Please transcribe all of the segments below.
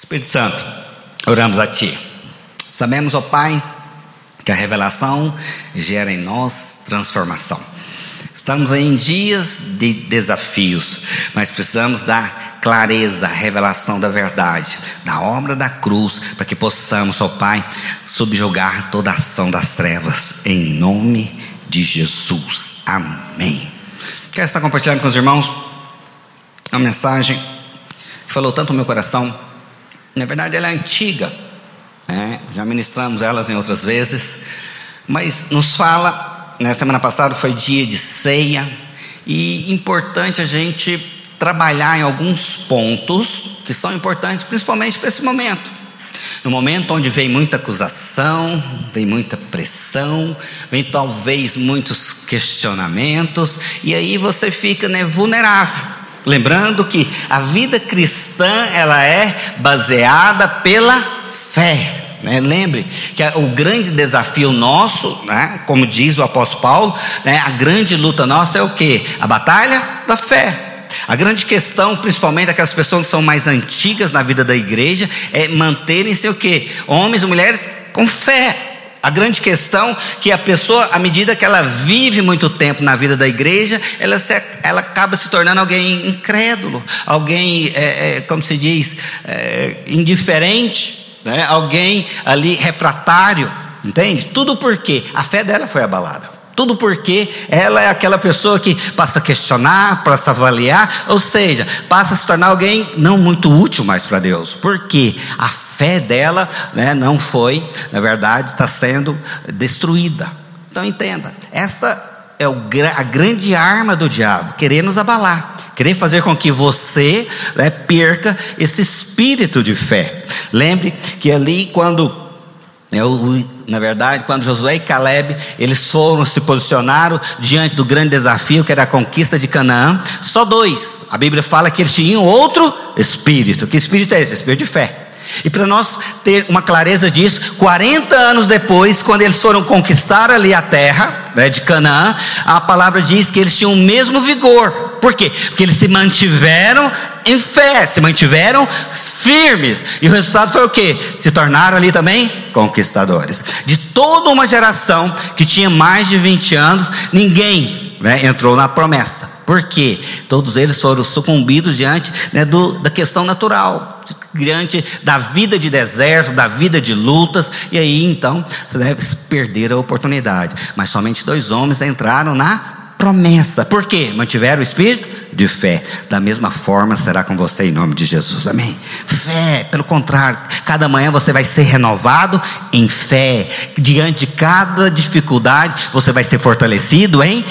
Espírito Santo, oramos a Ti. Sabemos, ó Pai, que a revelação gera em nós transformação. Estamos em dias de desafios, mas precisamos da clareza, revelação da verdade, da obra da cruz, para que possamos, ó Pai, subjugar toda a ação das trevas, em nome de Jesus. Amém. Quero estar compartilhando com os irmãos uma mensagem que falou tanto no meu coração. Na verdade, ela é antiga, né? já ministramos elas em outras vezes, mas nos fala na semana passada foi dia de ceia e importante a gente trabalhar em alguns pontos que são importantes, principalmente para esse momento. No momento onde vem muita acusação, vem muita pressão, vem talvez muitos questionamentos, e aí você fica né, vulnerável. Lembrando que a vida cristã ela é baseada pela fé. Né? Lembre que o grande desafio nosso, né? como diz o apóstolo Paulo, né? a grande luta nossa é o que? A batalha da fé. A grande questão, principalmente aquelas pessoas que são mais antigas na vida da igreja, é manterem-se o que? Homens e mulheres com fé. A grande questão que a pessoa, à medida que ela vive muito tempo na vida da igreja, ela, se, ela acaba se tornando alguém incrédulo, alguém, é, é, como se diz, é, indiferente né? alguém ali refratário, entende? Tudo porque a fé dela foi abalada. Tudo porque ela é aquela pessoa que passa a questionar, passa a avaliar, ou seja, passa a se tornar alguém não muito útil mais para Deus, porque a fé dela né, não foi, na verdade, está sendo destruída. Então entenda, essa é a grande arma do diabo, querer nos abalar querer fazer com que você né, perca esse espírito de fé. Lembre que ali, quando, eu, na verdade, quando Josué e Caleb, eles foram, se posicionaram diante do grande desafio que era a conquista de Canaã, só dois. A Bíblia fala que eles tinham outro espírito. Que espírito é esse? Espírito de fé. E para nós ter uma clareza disso, 40 anos depois, quando eles foram conquistar ali a terra né, de Canaã, a palavra diz que eles tinham o mesmo vigor. Por quê? Porque eles se mantiveram em fé, se mantiveram firmes. E o resultado foi o quê? Se tornaram ali também conquistadores. De toda uma geração que tinha mais de 20 anos, ninguém né, entrou na promessa. Por quê? Todos eles foram sucumbidos diante né, do, da questão natural, diante da vida de deserto, da vida de lutas, e aí então você deve perder a oportunidade. Mas somente dois homens entraram na promessa. Por quê? Mantiveram o espírito de fé. Da mesma forma será com você em nome de Jesus. Amém. Fé, pelo contrário, cada manhã você vai ser renovado em fé. Diante de cada dificuldade, você vai ser fortalecido em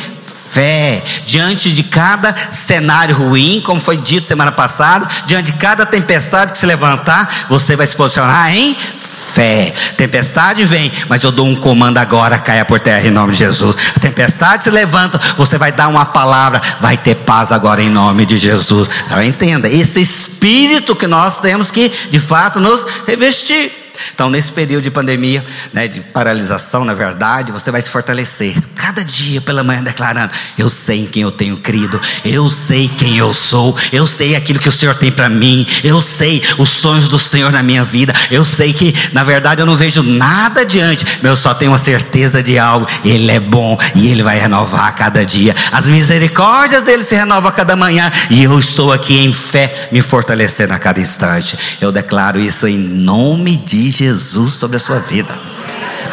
fé. Diante de cada cenário ruim, como foi dito semana passada, diante de cada tempestade que se levantar, você vai se posicionar em fé. Tempestade vem, mas eu dou um comando agora, caia por terra em nome de Jesus. A tempestade se levanta, você vai dar uma palavra, vai ter paz agora em nome de Jesus. Então entenda, esse espírito que nós temos que de fato nos revestir. Então, nesse período de pandemia, né, de paralisação, na verdade, você vai se fortalecer. Cada dia pela manhã declarando: Eu sei em quem eu tenho crido, eu sei quem eu sou, eu sei aquilo que o Senhor tem para mim, eu sei os sonhos do Senhor na minha vida, eu sei que, na verdade, eu não vejo nada adiante, mas eu só tenho a certeza de algo: Ele é bom e Ele vai renovar a cada dia. As misericórdias dele se renovam a cada manhã e eu estou aqui em fé, me fortalecendo a cada instante. Eu declaro isso em nome de Jesus sobre a sua vida.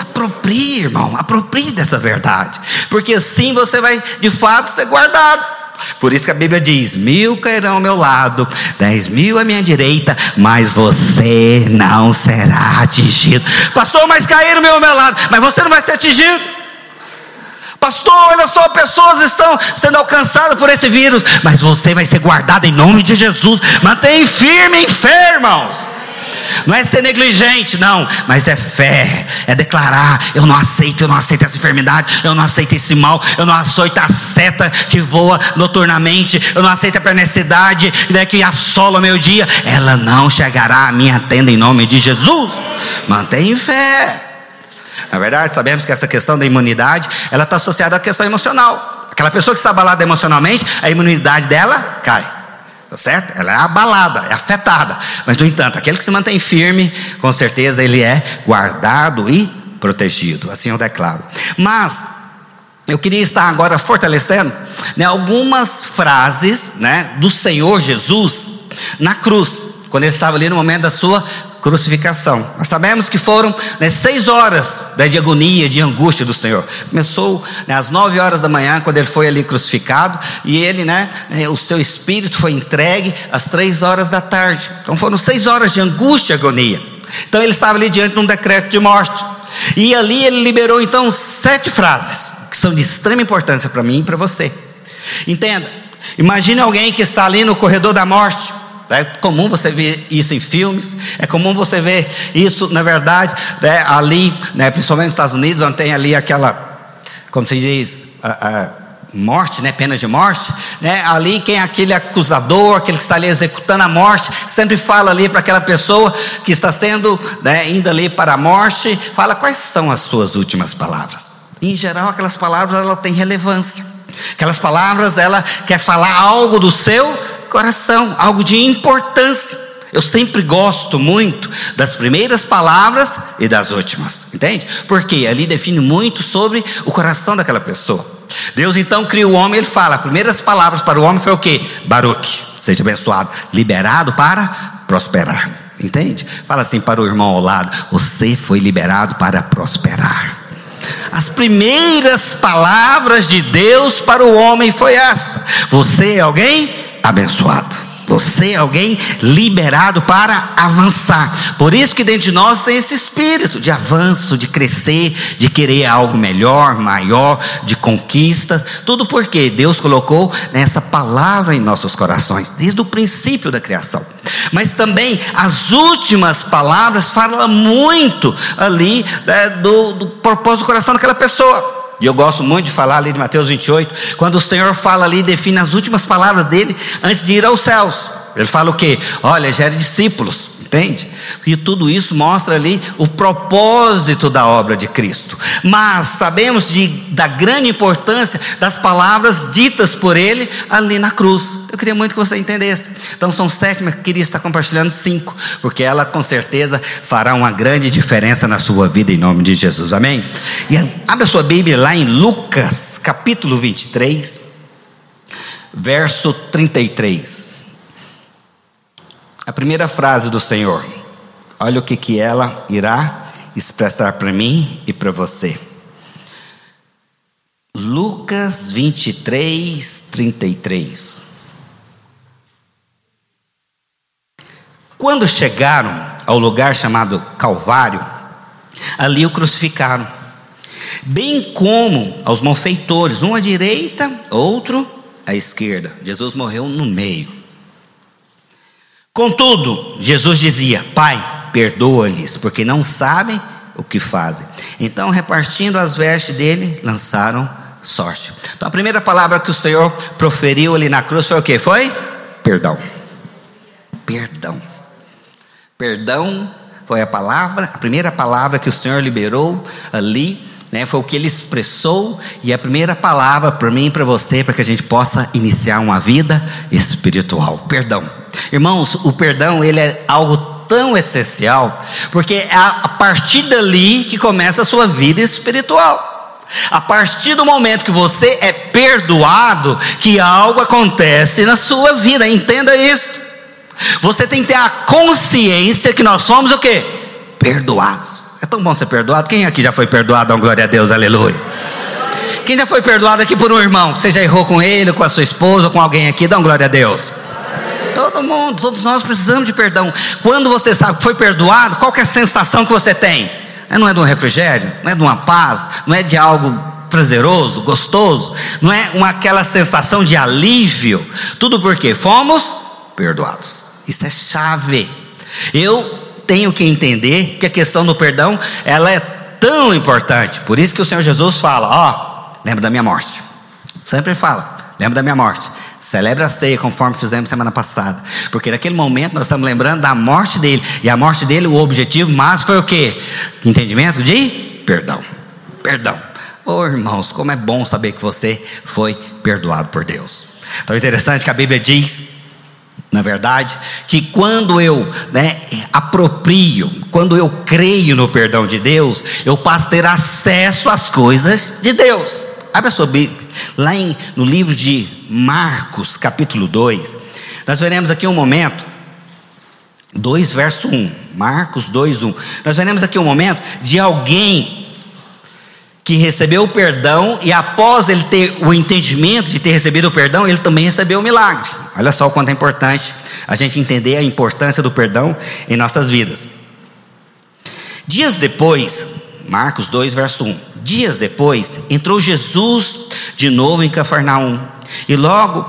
Aproprie, irmão, aproprie dessa verdade, porque assim você vai de fato ser guardado. Por isso que a Bíblia diz: mil cairão ao meu lado, dez mil à minha direita, mas você não será atingido. Pastor, mas caíram ao meu lado, mas você não vai ser atingido. Pastor, olha só, pessoas estão sendo alcançadas por esse vírus, mas você vai ser guardado em nome de Jesus. Mantenha firme em fé, irmãos. Não é ser negligente, não, mas é fé, é declarar: eu não aceito, eu não aceito essa enfermidade, eu não aceito esse mal, eu não aceito a seta que voa noturnamente, eu não aceito a pernicidade né, que assola o meu dia, ela não chegará à minha tenda em nome de Jesus. Mantenha fé. Na verdade, sabemos que essa questão da imunidade, ela está associada à questão emocional. Aquela pessoa que está abalada emocionalmente, a imunidade dela cai. Tá certo? Ela é abalada, é afetada. Mas, no entanto, aquele que se mantém firme, com certeza ele é guardado e protegido. Assim eu declaro. Mas, eu queria estar agora fortalecendo né, algumas frases né, do Senhor Jesus na cruz, quando ele estava ali no momento da sua crucificação. Nós sabemos que foram né, seis horas né, de agonia, de angústia do Senhor. Começou né, às nove horas da manhã, quando ele foi ali crucificado, e ele, né, né, o seu espírito foi entregue às três horas da tarde. Então foram seis horas de angústia e agonia. Então ele estava ali diante de um decreto de morte. E ali ele liberou então sete frases, que são de extrema importância para mim e para você. Entenda, imagine alguém que está ali no corredor da morte é comum você ver isso em filmes, é comum você ver isso, na verdade, né, ali, né, principalmente nos Estados Unidos, onde tem ali aquela, como se diz, a, a morte, né, pena de morte, né, ali quem é aquele acusador, aquele que está ali executando a morte, sempre fala ali para aquela pessoa que está sendo, né, indo ali para a morte, fala quais são as suas últimas palavras. Em geral, aquelas palavras ela têm relevância. Aquelas palavras ela quer falar algo do seu coração, algo de importância. Eu sempre gosto muito das primeiras palavras e das últimas, entende? Porque ali define muito sobre o coração daquela pessoa. Deus então cria o homem, ele fala, as primeiras palavras para o homem foi o que? Baruch, seja abençoado, liberado para prosperar. Entende? Fala assim para o irmão ao lado: você foi liberado para prosperar. As primeiras palavras de Deus para o homem foi esta: você é alguém abençoado. Você é alguém liberado para avançar. Por isso que dentro de nós tem esse espírito de avanço, de crescer, de querer algo melhor, maior, de conquistas. Tudo porque Deus colocou essa palavra em nossos corações, desde o princípio da criação. Mas também as últimas palavras falam muito ali né, do, do propósito do coração daquela pessoa. E eu gosto muito de falar ali de Mateus 28, quando o Senhor fala ali, define as últimas palavras dele antes de ir aos céus. Ele fala o que? Olha, gere discípulos. Entende? E tudo isso mostra ali o propósito da obra de Cristo. Mas sabemos de, da grande importância das palavras ditas por Ele ali na cruz. Eu queria muito que você entendesse. Então são sete, mas queria estar compartilhando cinco, porque ela com certeza fará uma grande diferença na sua vida em nome de Jesus. Amém? E abre a sua Bíblia lá em Lucas, capítulo 23, verso 33 a primeira frase do Senhor. Olha o que, que ela irá expressar para mim e para você. Lucas 23, 33. Quando chegaram ao lugar chamado Calvário, ali o crucificaram, bem como aos malfeitores, um à direita, outro à esquerda. Jesus morreu no meio. Contudo, Jesus dizia: Pai, perdoa-lhes, porque não sabem o que fazem. Então, repartindo as vestes dele, lançaram sorte. Então, a primeira palavra que o Senhor proferiu ali na cruz foi o que? Foi perdão. Perdão. Perdão foi a palavra, a primeira palavra que o Senhor liberou ali, né, foi o que ele expressou, e a primeira palavra para mim e para você, para que a gente possa iniciar uma vida espiritual. Perdão. Irmãos, o perdão ele é algo tão essencial, porque é a partir dali que começa a sua vida espiritual. A partir do momento que você é perdoado, que algo acontece na sua vida, entenda isso. Você tem que ter a consciência que nós somos o que? Perdoados. É tão bom ser perdoado. Quem aqui já foi perdoado? Dá glória a Deus, aleluia. Quem já foi perdoado aqui por um irmão? Você já errou com ele, com a sua esposa, com alguém aqui? Dá glória a Deus. Todo mundo, todos nós precisamos de perdão. Quando você sabe que foi perdoado, qual é a sensação que você tem? Não é de um refrigério, não é de uma paz, não é de algo prazeroso, gostoso, não é uma, aquela sensação de alívio. Tudo porque fomos perdoados. Isso é chave. Eu tenho que entender que a questão do perdão ela é tão importante. Por isso que o Senhor Jesus fala: ó, lembra da minha morte. Sempre fala, lembra da minha morte. Celebre a ceia conforme fizemos semana passada. Porque naquele momento nós estamos lembrando da morte dele. E a morte dele, o objetivo mais foi o quê? Entendimento de perdão. Perdão. Oh, irmãos, como é bom saber que você foi perdoado por Deus. Então é interessante que a Bíblia diz na verdade, que quando eu né, aproprio, quando eu creio no perdão de Deus, eu passo a ter acesso às coisas de Deus. Abra sua Bíblia, lá em, no livro de Marcos, capítulo 2, nós veremos aqui um momento, 2 verso 1, Marcos 2, 1. Nós veremos aqui um momento de alguém que recebeu o perdão e após ele ter o entendimento de ter recebido o perdão, ele também recebeu o milagre. Olha só o quanto é importante a gente entender a importância do perdão em nossas vidas. Dias depois, Marcos 2, verso 1. Dias depois, entrou Jesus de novo em Cafarnaum e logo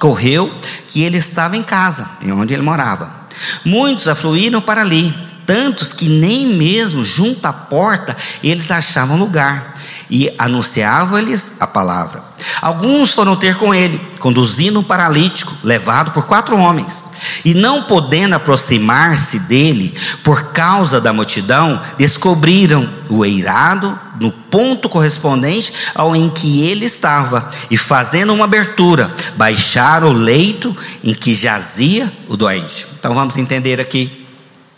correu que ele estava em casa, em onde ele morava. Muitos afluíram para ali, tantos que nem mesmo junto à porta eles achavam lugar e anunciava-lhes a palavra. Alguns foram ter com ele, conduzindo um paralítico, levado por quatro homens. E não podendo aproximar-se dele por causa da multidão, descobriram o eirado no ponto correspondente ao em que ele estava, e fazendo uma abertura, baixaram o leito em que jazia o doente. Então vamos entender aqui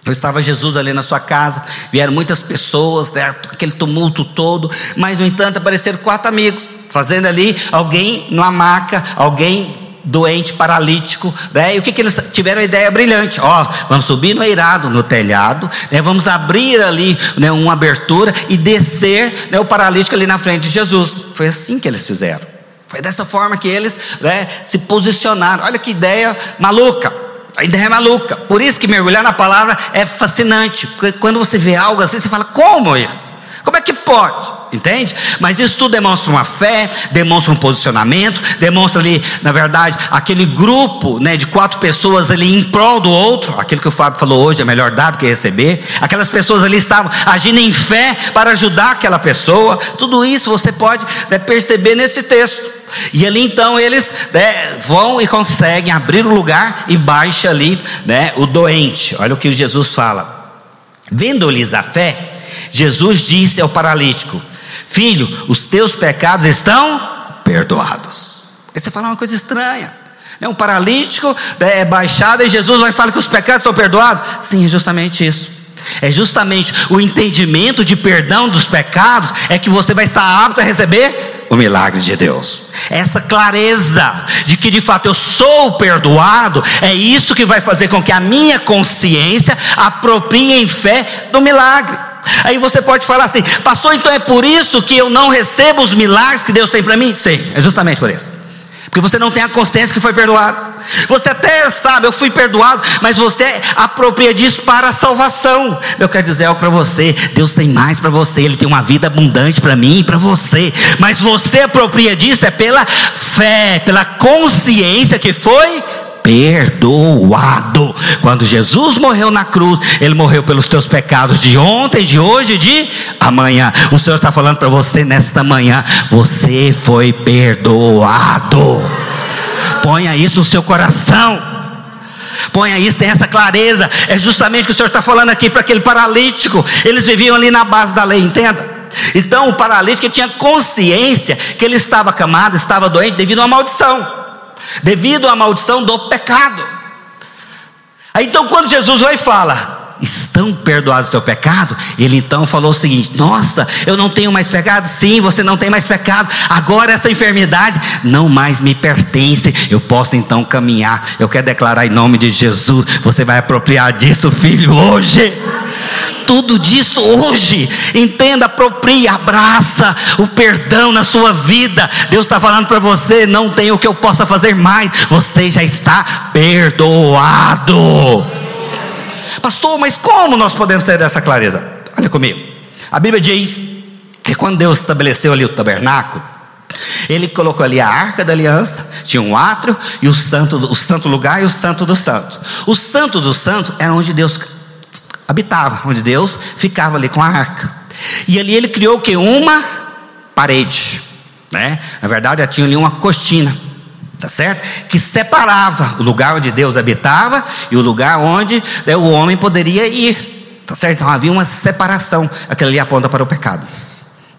Estava Jesus ali na sua casa, vieram muitas pessoas, né, aquele tumulto todo, mas no entanto apareceram quatro amigos, fazendo ali alguém numa maca, alguém doente, paralítico, né? E o que, que eles tiveram a ideia brilhante? Ó, vamos subir no eirado, no telhado, né? vamos abrir ali né, uma abertura e descer né, o paralítico ali na frente de Jesus. Foi assim que eles fizeram. Foi dessa forma que eles né, se posicionaram. Olha que ideia maluca. A ideia é maluca. Por isso que mergulhar na palavra é fascinante. Porque quando você vê algo assim, você fala: como isso? Como é que pode? Entende? Mas isso tudo demonstra uma fé, demonstra um posicionamento, demonstra ali, na verdade, aquele grupo né, de quatro pessoas ali em prol do outro, aquilo que o Fábio falou hoje, é melhor dar do que receber. Aquelas pessoas ali estavam agindo em fé para ajudar aquela pessoa. Tudo isso você pode né, perceber nesse texto. E ali então eles né, vão e conseguem abrir o lugar e baixa ali né, o doente. Olha o que Jesus fala. Vendo-lhes a fé, Jesus disse ao paralítico: Filho, os teus pecados estão perdoados. Aí você fala uma coisa estranha. É um paralítico né, é baixado e Jesus vai falar que os pecados estão perdoados? Sim, é justamente isso. É justamente o entendimento de perdão dos pecados é que você vai estar apto a receber o milagre de Deus. Essa clareza de que de fato eu sou perdoado, é isso que vai fazer com que a minha consciência aproprie em fé do milagre. Aí você pode falar assim, pastor, então é por isso que eu não recebo os milagres que Deus tem para mim? Sim, é justamente por isso. Porque você não tem a consciência que foi perdoado. Você até sabe, eu fui perdoado, mas você apropria disso para a salvação. Eu quero dizer algo para você: Deus tem mais para você, Ele tem uma vida abundante para mim e para você. Mas você apropria disso é pela fé, pela consciência que foi perdoado. Quando Jesus morreu na cruz, Ele morreu pelos teus pecados de ontem, de hoje e de amanhã. O Senhor está falando para você nesta manhã: você foi perdoado. Ponha isso no seu coração. Ponha isso, tenha essa clareza. É justamente o que o Senhor está falando aqui para aquele paralítico. Eles viviam ali na base da lei, entenda. Então o paralítico tinha consciência que ele estava acamado, estava doente devido a uma maldição devido à maldição do pecado. Então, quando Jesus vai e fala, estão perdoados o teu pecado? Ele então falou o seguinte: Nossa, eu não tenho mais pecado? Sim, você não tem mais pecado. Agora essa enfermidade não mais me pertence. Eu posso então caminhar. Eu quero declarar em nome de Jesus: Você vai apropriar disso, filho, hoje tudo disso hoje. Entenda, aproprie, abraça o perdão na sua vida. Deus está falando para você: não tem o que eu possa fazer mais, você já está perdoado. Pastor, mas como nós podemos ter essa clareza? Olha comigo. A Bíblia diz que quando Deus estabeleceu ali o tabernáculo, ele colocou ali a arca da aliança, tinha um átrio e o santo, o santo lugar e o santo do santo. O santo do santo era onde Deus habitava, onde Deus ficava ali com a arca. E ali ele criou o que? Uma parede, né? Na verdade, tinha ali uma cortina, tá certo? Que separava o lugar onde Deus habitava e o lugar onde né, o homem poderia ir, tá certo? Então havia uma separação, aquilo ali aponta para o pecado.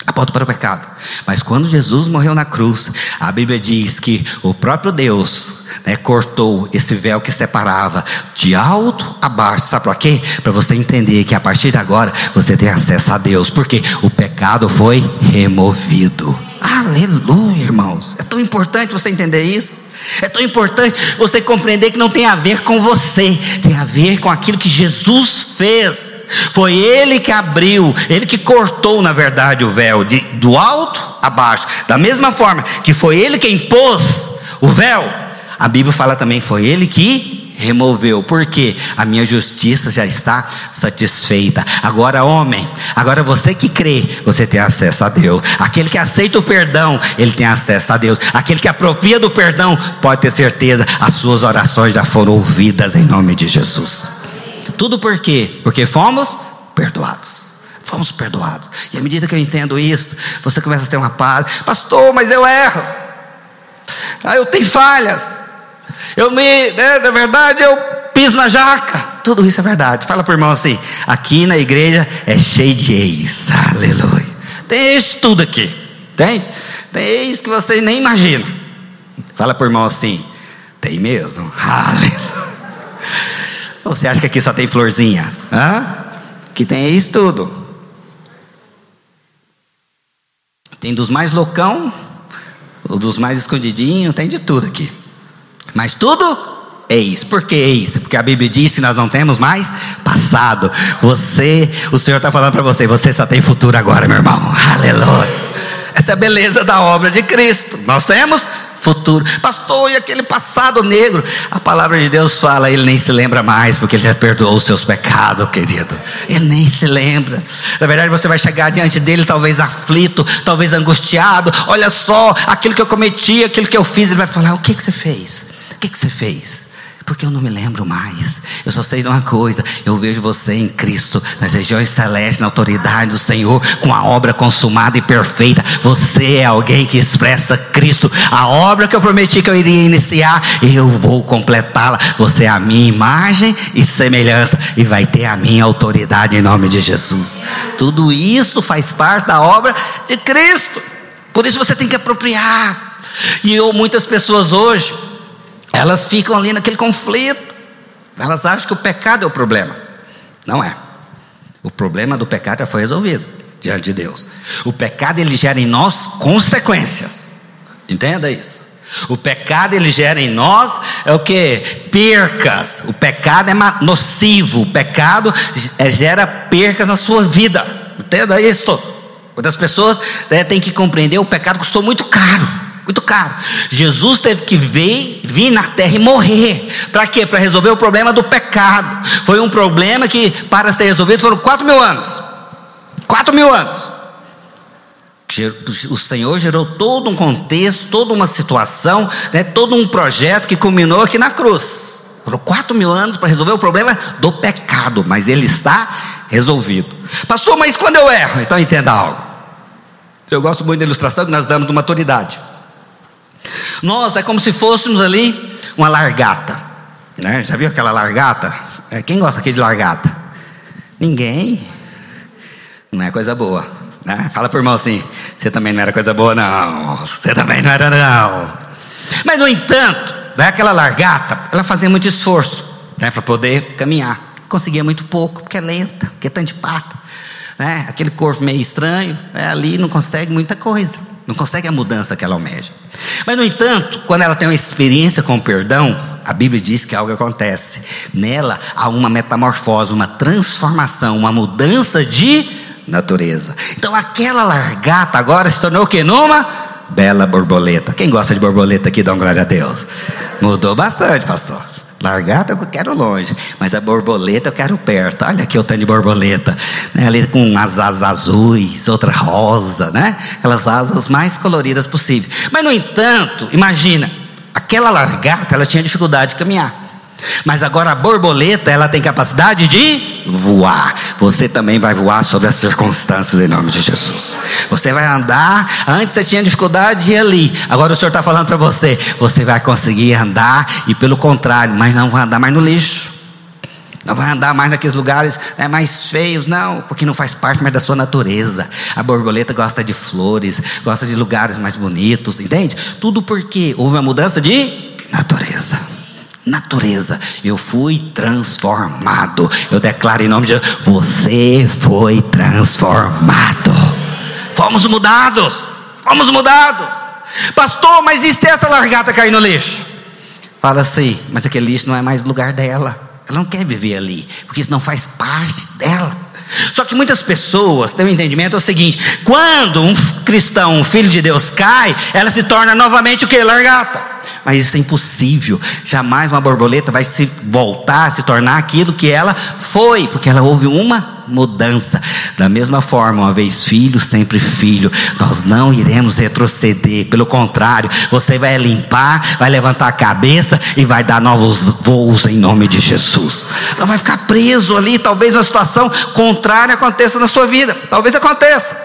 Aponta para o pecado. Mas quando Jesus morreu na cruz, a Bíblia diz que o próprio Deus né, cortou esse véu que separava de alto a baixo. Sabe para quê? Para você entender que a partir de agora você tem acesso a Deus, porque o pecado foi removido. Aleluia, irmãos. É tão importante você entender isso. É tão importante você compreender que não tem a ver com você, tem a ver com aquilo que Jesus fez. Foi Ele que abriu, Ele que cortou, na verdade, o véu de, do alto a baixo. Da mesma forma que foi Ele quem pôs o véu, a Bíblia fala também: foi Ele que removeu, porque a minha justiça já está satisfeita. Agora, homem, agora você que crê, você tem acesso a Deus. Aquele que aceita o perdão, ele tem acesso a Deus. Aquele que apropria do perdão, pode ter certeza, as suas orações já foram ouvidas em nome de Jesus. Tudo por quê? Porque fomos perdoados. Fomos perdoados. E à medida que eu entendo isso, você começa a ter uma paz. Pastor, mas eu erro. Ah, eu tenho falhas. Eu me, né, na verdade, eu piso na jaca. Tudo isso é verdade. Fala para o irmão assim: aqui na igreja é cheio de ex. Aleluia. Tem ex tudo aqui. Entende? Tem ex que você nem imagina. Fala para o irmão assim: tem mesmo. Aleluia. Você acha que aqui só tem florzinha? Hã? Que tem ex tudo. Tem dos mais loucão, ou dos mais escondidinhos, tem de tudo aqui. Mas tudo eis. Por que eis? Porque a Bíblia diz que nós não temos mais passado. Você, o Senhor está falando para você, você só tem futuro agora, meu irmão. Aleluia. Essa é a beleza da obra de Cristo. Nós temos futuro. Pastor, e aquele passado negro? A palavra de Deus fala, ele nem se lembra mais, porque ele já perdoou os seus pecados, querido. Ele nem se lembra. Na verdade, você vai chegar diante dele, talvez aflito, talvez angustiado. Olha só, aquilo que eu cometi, aquilo que eu fiz. Ele vai falar: o que, que você fez? O que, que você fez? Porque eu não me lembro mais. Eu só sei de uma coisa: eu vejo você em Cristo, nas regiões celestes, na autoridade do Senhor, com a obra consumada e perfeita. Você é alguém que expressa Cristo. A obra que eu prometi que eu iria iniciar, eu vou completá-la. Você é a minha imagem e semelhança, e vai ter a minha autoridade em nome de Jesus. Tudo isso faz parte da obra de Cristo. Por isso você tem que apropriar. E eu, muitas pessoas hoje elas ficam ali naquele conflito. Elas acham que o pecado é o problema. Não é. O problema do pecado já foi resolvido diante de Deus. O pecado ele gera em nós consequências. Entenda isso. O pecado ele gera em nós é o que? Percas. O pecado é nocivo. O pecado é, gera percas na sua vida. Entenda isso. Muitas pessoas né, têm que compreender o pecado custou muito caro muito caro. Jesus teve que vir, vir na terra e morrer. Para quê? Para resolver o problema do pecado. Foi um problema que, para ser resolvido, foram quatro mil anos. Quatro mil anos. O Senhor gerou todo um contexto, toda uma situação, né, todo um projeto que culminou aqui na cruz. Foram quatro mil anos para resolver o problema do pecado, mas ele está resolvido. Pastor, mas quando eu erro? Então entenda algo. Eu gosto muito da ilustração que nós damos de uma autoridade. Nós é como se fôssemos ali uma largata. Né? Já viu aquela largata? É, quem gosta aqui de largata? Ninguém. Não é coisa boa. Né? Fala por irmão assim: você também não era coisa boa, não. Você também não era, não. Mas, no entanto, né, aquela largata, ela fazia muito esforço né, para poder caminhar. Conseguia muito pouco, porque é lenta, porque é tanto de pata. Né? Aquele corpo meio estranho, né, ali não consegue muita coisa. Não consegue a mudança que ela almeja. Mas, no entanto, quando ela tem uma experiência com o perdão, a Bíblia diz que algo acontece. Nela há uma metamorfose, uma transformação, uma mudança de natureza. Então, aquela largata agora se tornou o que? Numa bela borboleta. Quem gosta de borboleta aqui, dá uma glória a Deus. Mudou bastante, pastor. Largata eu quero longe, mas a borboleta eu quero perto. Olha aqui o tanto de borboleta, né? ali com as asas azuis, outra rosa, né? Aquelas asas mais coloridas possíveis. Mas no entanto, imagina, aquela largata ela tinha dificuldade de caminhar. Mas agora a borboleta, ela tem capacidade de voar. Você também vai voar sobre as circunstâncias em nome de Jesus. Você vai andar, antes você tinha dificuldade de ir ali. Agora o Senhor está falando para você, você vai conseguir andar e pelo contrário, mas não vai andar mais no lixo. Não vai andar mais naqueles lugares né, mais feios, não, porque não faz parte mais da sua natureza. A borboleta gosta de flores, gosta de lugares mais bonitos, entende? Tudo porque houve uma mudança de natureza. Natureza, eu fui transformado. Eu declaro em nome de Jesus: você foi transformado. Fomos mudados, fomos mudados. Pastor, mas e se essa largata cair no lixo? Fala assim, mas aquele lixo não é mais lugar dela. Ela não quer viver ali, porque isso não faz parte dela. Só que muitas pessoas têm um entendimento é o seguinte: quando um cristão, um filho de Deus cai, ela se torna novamente o que? Largata. Mas isso é impossível. Jamais uma borboleta vai se voltar, se tornar aquilo que ela foi, porque ela houve uma mudança. Da mesma forma, uma vez filho, sempre filho. Nós não iremos retroceder. Pelo contrário, você vai limpar, vai levantar a cabeça e vai dar novos voos em nome de Jesus. Não vai ficar preso ali. Talvez uma situação contrária aconteça na sua vida. Talvez aconteça.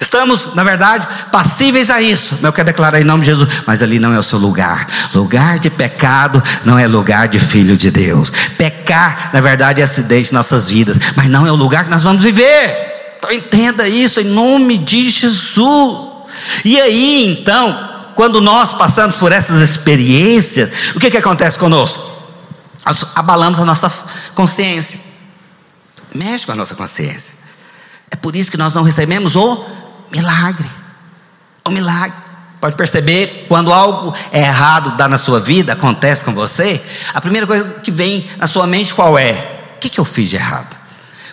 Estamos, na verdade, passíveis a isso. Eu quero declarar em nome de Jesus, mas ali não é o seu lugar. Lugar de pecado não é lugar de filho de Deus. Pecar, na verdade, é acidente em nossas vidas, mas não é o lugar que nós vamos viver. Então entenda isso em nome de Jesus. E aí, então, quando nós passamos por essas experiências, o que, que acontece conosco? Nós abalamos a nossa consciência. Mexe com a nossa consciência. É por isso que nós não recebemos o Milagre. O milagre. Pode perceber, quando algo é errado dá na sua vida, acontece com você, a primeira coisa que vem na sua mente qual é? O que, que eu fiz de errado?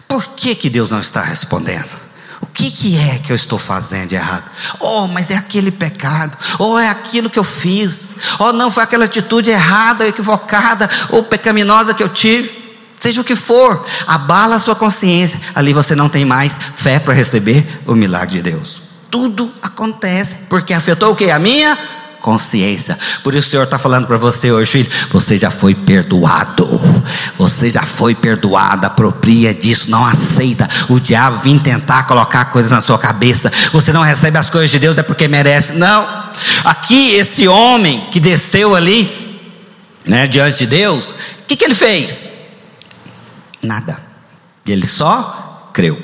Por que, que Deus não está respondendo? O que, que é que eu estou fazendo de errado? Oh, mas é aquele pecado. Oh, é aquilo que eu fiz. Oh, não, foi aquela atitude errada, equivocada ou pecaminosa que eu tive. Seja o que for, abala a sua consciência. Ali você não tem mais fé para receber o milagre de Deus. Tudo acontece porque afetou o que? A minha consciência. Por isso o Senhor está falando para você hoje, filho, você já foi perdoado. Você já foi perdoado. Apropria disso, não aceita o diabo vir tentar colocar coisas na sua cabeça. Você não recebe as coisas de Deus é porque merece. Não. Aqui esse homem que desceu ali, né, diante de Deus, o que, que ele fez? Nada. Ele só creu.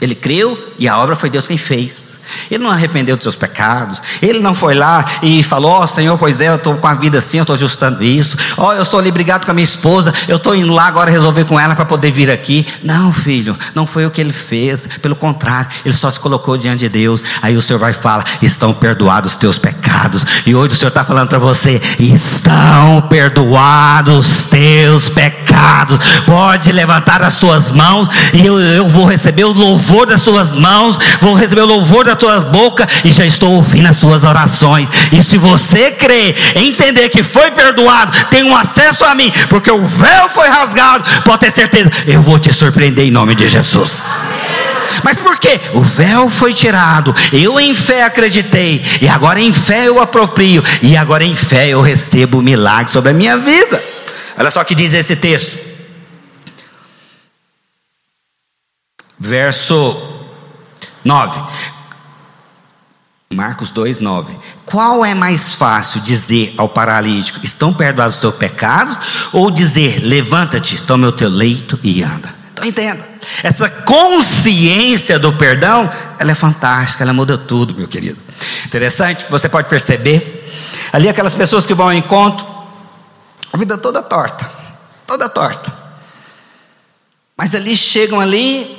Ele creu e a obra foi Deus quem fez. Ele não arrependeu dos seus pecados. Ele não foi lá e falou: Ó oh, Senhor, pois é, eu estou com a vida assim, eu estou ajustando isso. Ó, oh, eu estou ali brigado com a minha esposa, eu estou indo lá agora resolver com ela para poder vir aqui. Não, filho, não foi o que ele fez. Pelo contrário, ele só se colocou diante de Deus. Aí o Senhor vai falar: Estão perdoados os teus pecados. E hoje o Senhor está falando para você: Estão perdoados os teus pecados. Pode levantar as tuas mãos e eu, eu vou receber o louvor das suas mãos, vou receber o louvor da da tua boca e já estou ouvindo as suas orações. E se você crer, entender que foi perdoado, tem um acesso a mim, porque o véu foi rasgado, pode ter certeza, eu vou te surpreender em nome de Jesus. Mas por quê? O véu foi tirado. Eu em fé acreditei. E agora em fé eu aproprio. E agora em fé eu recebo o milagre sobre a minha vida. Olha só o que diz esse texto. Verso 9. Marcos 2,9. Qual é mais fácil dizer ao paralítico: estão perdoados os seus pecados? Ou dizer: levanta-te, toma o teu leito e anda? Então entenda, essa consciência do perdão, ela é fantástica, ela muda tudo, meu querido. Interessante você pode perceber, ali aquelas pessoas que vão ao encontro, a vida toda torta, toda torta. Mas ali chegam ali,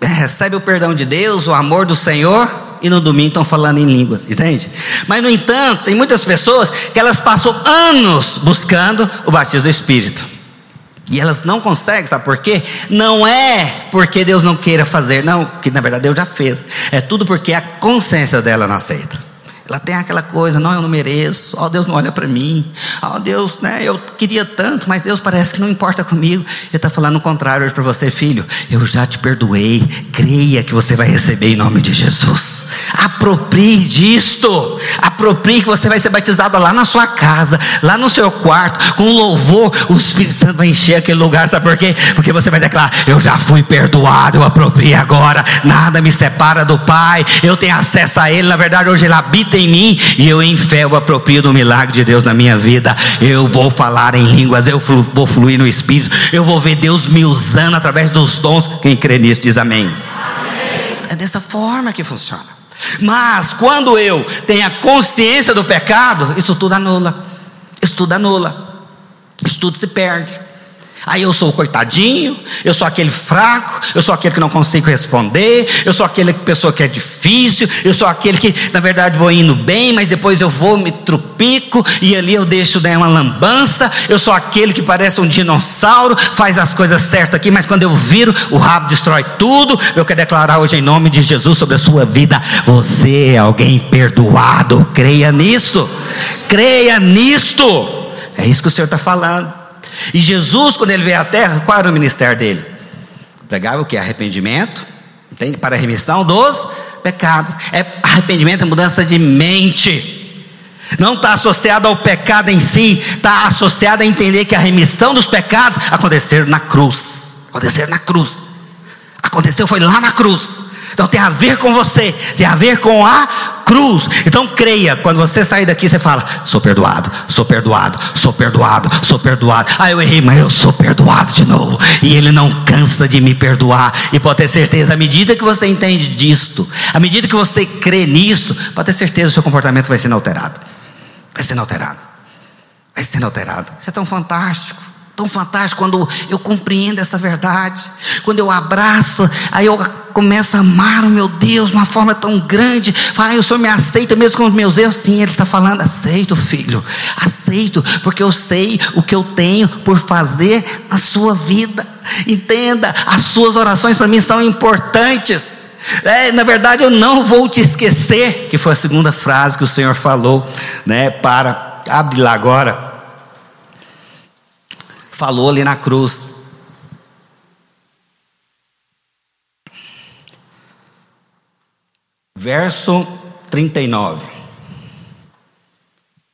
recebe o perdão de Deus, o amor do Senhor, e no domingo estão falando em línguas, entende? Mas, no entanto, tem muitas pessoas que elas passam anos buscando o batismo do Espírito. E elas não conseguem, sabe por quê? Não é porque Deus não queira fazer, não, que na verdade Deus já fez. É tudo porque a consciência dela não aceita. Ela tem aquela coisa, não, eu não mereço, ó, oh, Deus não olha para mim, ó, oh, Deus, né, eu queria tanto, mas Deus parece que não importa comigo. Ele está falando o contrário hoje para você, filho. Eu já te perdoei, creia que você vai receber em nome de Jesus. Aproprie disto. Aproprie que você vai ser batizado lá na sua casa, lá no seu quarto, com louvor. O Espírito Santo vai encher aquele lugar. Sabe por quê? Porque você vai declarar: Eu já fui perdoado, eu aproprie agora. Nada me separa do Pai. Eu tenho acesso a Ele. Na verdade, hoje Ele habita em mim. E eu, em fé, eu aproprio do milagre de Deus na minha vida. Eu vou falar em línguas, eu vou fluir no Espírito. Eu vou ver Deus me usando através dos dons. Quem crê nisso diz amém. amém. É dessa forma que funciona. Mas quando eu tenho a consciência do pecado, isso tudo anula. Isso tudo anula. Isso tudo se perde. Aí eu sou o coitadinho, eu sou aquele fraco, eu sou aquele que não consigo responder, eu sou aquele pessoa que é difícil, eu sou aquele que na verdade vou indo bem, mas depois eu vou me trupico e ali eu deixo dar uma lambança, eu sou aquele que parece um dinossauro, faz as coisas certas aqui, mas quando eu viro, o rabo destrói tudo. Eu quero declarar hoje em nome de Jesus sobre a sua vida, você é alguém perdoado, creia nisso, creia nisto. É isso que o Senhor está falando. E Jesus, quando ele veio à terra, qual era o ministério dele? Pregava o que? Arrependimento, entende? Para a remissão dos pecados. É arrependimento é mudança de mente. Não está associado ao pecado em si, está associado a entender que a remissão dos pecados aconteceu na cruz. Aconteceu na cruz. Aconteceu, foi lá na cruz. Então tem a ver com você, tem a ver com a cruz. Então creia, quando você sair daqui, você fala: sou perdoado, sou perdoado, sou perdoado, sou perdoado. Ah, eu errei, mas eu sou perdoado de novo. E Ele não cansa de me perdoar. E pode ter certeza, à medida que você entende disto, à medida que você crê nisto, pode ter certeza que o seu comportamento vai sendo alterado. Vai sendo alterado. Vai sendo alterado. Isso é tão fantástico tão fantástico quando eu compreendo essa verdade, quando eu abraço, aí eu começo a amar o meu Deus de uma forma tão grande. Fala, o Senhor me aceita mesmo com os meus erros? Sim, Ele está falando, aceito, filho, aceito, porque eu sei o que eu tenho por fazer na sua vida. Entenda, as suas orações para mim são importantes. É, na verdade, eu não vou te esquecer, que foi a segunda frase que o Senhor falou, né? Para, abre lá agora falou ali na cruz. Verso 39.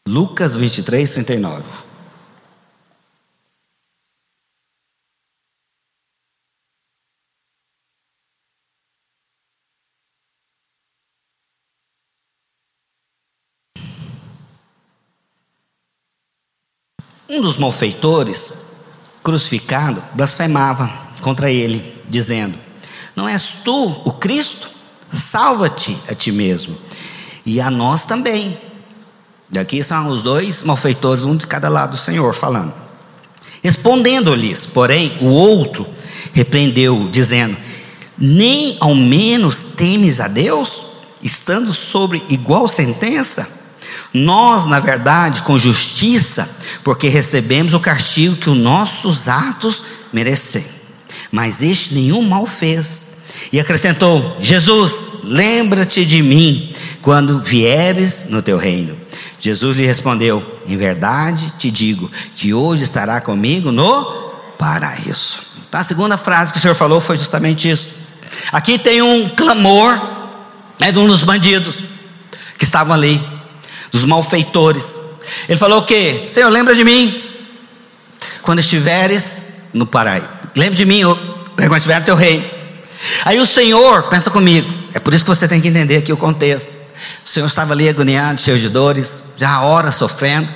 Lucas 23, 39. Um dos malfeitores crucificado, blasfemava contra ele, dizendo: Não és tu o Cristo? Salva-te a ti mesmo e a nós também. Daqui são os dois malfeitores, um de cada lado do Senhor, falando. Respondendo-lhes, porém, o outro repreendeu, dizendo: Nem ao menos temes a Deus, estando sobre igual sentença? Nós, na verdade, com justiça, porque recebemos o castigo que os nossos atos merecem. Mas este nenhum mal fez. E acrescentou: Jesus, lembra-te de mim quando vieres no teu reino. Jesus lhe respondeu: Em verdade te digo que hoje estará comigo no paraíso. Então, a segunda frase que o Senhor falou foi justamente isso. Aqui tem um clamor é de um dos bandidos que estavam ali dos malfeitores. Ele falou o quê? Senhor, lembra de mim quando estiveres no paraíso. Lembra de mim quando estiver no teu reino. Aí o Senhor, pensa comigo, é por isso que você tem que entender aqui o contexto. O Senhor estava ali agoniado, cheio de dores, já há horas sofrendo.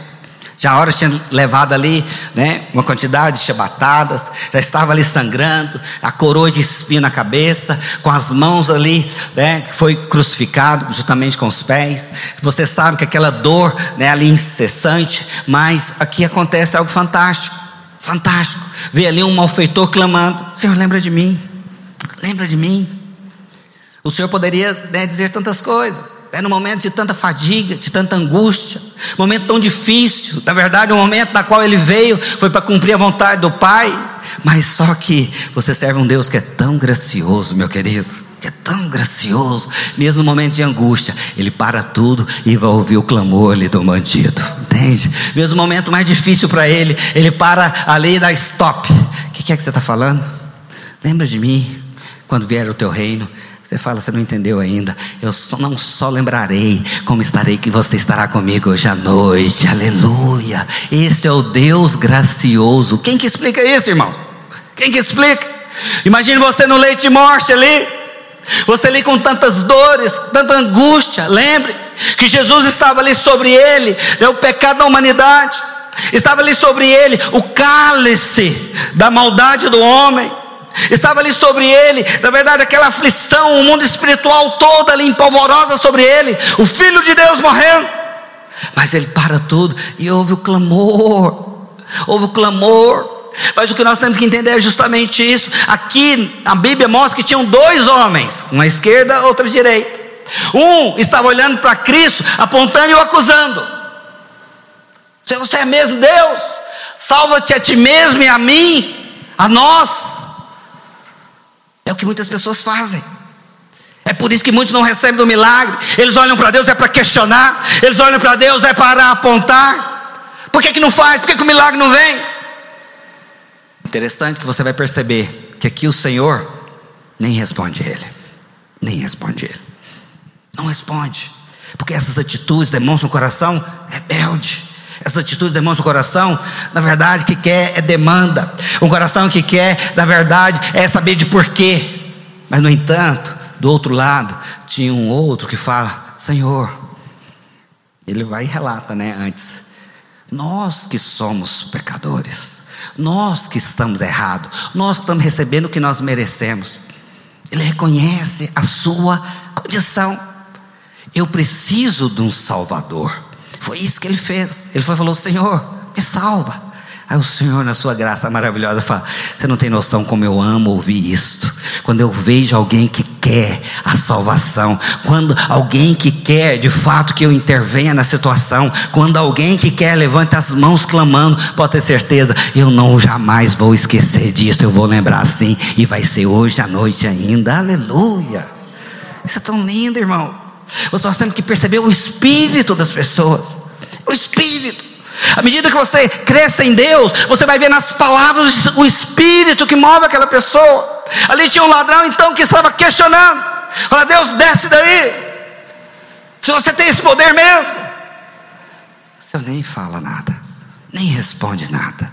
Já a hora tinha levado ali né, uma quantidade de chibatadas, já estava ali sangrando, a coroa de espinho na cabeça, com as mãos ali, né, foi crucificado juntamente com os pés. Você sabe que aquela dor né, ali incessante, mas aqui acontece algo fantástico, fantástico. Vê ali um malfeitor clamando: Senhor, lembra de mim, lembra de mim. O Senhor poderia né, dizer tantas coisas, é no momento de tanta fadiga, de tanta angústia, momento tão difícil, na verdade, o momento na qual ele veio foi para cumprir a vontade do Pai, mas só que você serve um Deus que é tão gracioso, meu querido, que é tão gracioso, mesmo no momento de angústia, ele para tudo e vai ouvir o clamor ali do bandido, entende? Mesmo no momento mais difícil para ele, ele para ali e dá stop. O que é que você está falando? Lembra de mim? Quando vier o teu reino, você fala, você não entendeu ainda. Eu só, não só lembrarei, como estarei que você estará comigo hoje à noite. Aleluia. Esse é o Deus gracioso. Quem que explica isso, irmão? Quem que explica? Imagine você no leite de morte ali. Você ali com tantas dores, tanta angústia. Lembre que Jesus estava ali sobre ele, é o pecado da humanidade. Estava ali sobre ele o cálice da maldade do homem. Estava ali sobre ele, na verdade, aquela aflição, o mundo espiritual todo ali empolvorosa sobre ele, o Filho de Deus morrendo. Mas ele para tudo e ouve o clamor, ouve o clamor. Mas o que nós temos que entender é justamente isso. Aqui a Bíblia mostra que tinham dois homens, uma à esquerda, outra à direita. Um estava olhando para Cristo, apontando e o acusando. Se você é mesmo Deus, salva-te a ti mesmo e a mim, a nós. É o que muitas pessoas fazem. É por isso que muitos não recebem do milagre. Eles olham para Deus é para questionar. Eles olham para Deus é para apontar. Por que, que não faz? Por que, que o milagre não vem? Interessante que você vai perceber que aqui o Senhor nem responde ele. Nem responde ele. Não responde. Porque essas atitudes demonstram um coração rebelde. Essas atitudes demonstram um coração, na verdade, que quer é demanda. Um coração que quer, na verdade, é saber de porquê. Mas, no entanto, do outro lado, tinha um outro que fala: Senhor, ele vai e relata, né, antes. Nós que somos pecadores, nós que estamos errados, nós que estamos recebendo o que nós merecemos. Ele reconhece a sua condição. Eu preciso de um Salvador. Foi isso que ele fez. Ele foi, falou: Senhor, me salva. Aí o Senhor, na sua graça maravilhosa, fala: Você não tem noção como eu amo ouvir isto. Quando eu vejo alguém que quer a salvação, quando alguém que quer de fato que eu intervenha na situação, quando alguém que quer levanta as mãos clamando, pode ter certeza, eu não jamais vou esquecer disso. Eu vou lembrar assim, e vai ser hoje à noite ainda. Aleluia. Isso é tão lindo, irmão. Nós temos que perceber o espírito das pessoas. O espírito. À medida que você cresce em Deus, você vai ver nas palavras o espírito que move aquela pessoa. Ali tinha um ladrão então que estava questionando. Fala, Deus, desce daí. Se você tem esse poder mesmo. Senhor nem fala nada, nem responde nada.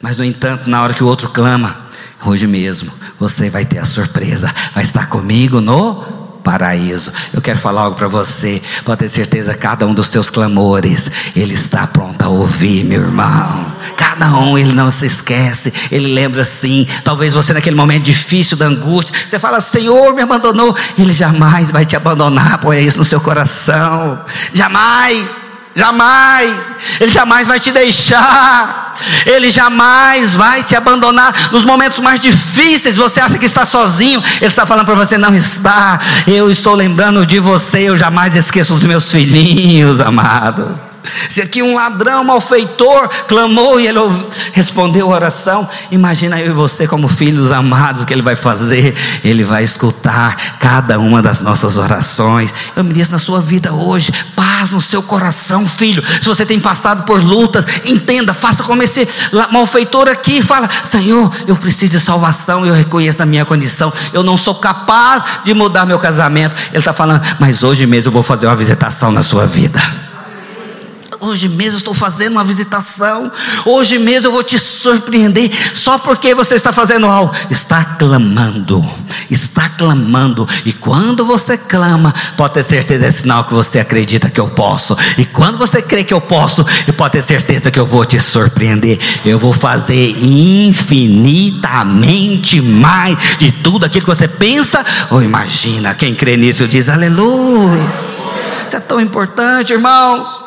Mas no entanto, na hora que o outro clama, hoje mesmo, você vai ter a surpresa, vai estar comigo no paraíso. Eu quero falar algo para você. Pode ter certeza, cada um dos teus clamores, Ele está pronto a ouvir, meu irmão. Cada um, Ele não se esquece. Ele lembra sim. Talvez você, naquele momento difícil da angústia, você fala: Senhor, me abandonou. Ele jamais vai te abandonar. Põe isso no seu coração. Jamais. Jamais, Ele jamais vai te deixar, Ele jamais vai te abandonar nos momentos mais difíceis. Você acha que está sozinho, Ele está falando para você: não está. Eu estou lembrando de você, eu jamais esqueço os meus filhinhos amados. Se aqui um ladrão, malfeitor, clamou e ele respondeu a oração, imagina eu e você, como filhos amados, o que ele vai fazer? Ele vai escutar cada uma das nossas orações. Eu me disse na sua vida hoje, paz no seu coração, filho. Se você tem passado por lutas, entenda, faça como esse malfeitor aqui, fala: Senhor, eu preciso de salvação, eu reconheço a minha condição, eu não sou capaz de mudar meu casamento. Ele está falando, mas hoje mesmo eu vou fazer uma visitação na sua vida. Hoje mesmo estou fazendo uma visitação. Hoje mesmo eu vou te surpreender. Só porque você está fazendo algo. Está clamando. Está clamando. E quando você clama, pode ter certeza, é sinal que você acredita que eu posso. E quando você crê que eu posso, pode ter certeza que eu vou te surpreender. Eu vou fazer infinitamente mais de tudo aquilo que você pensa ou imagina. Quem crê nisso diz aleluia. Isso é tão importante, irmãos.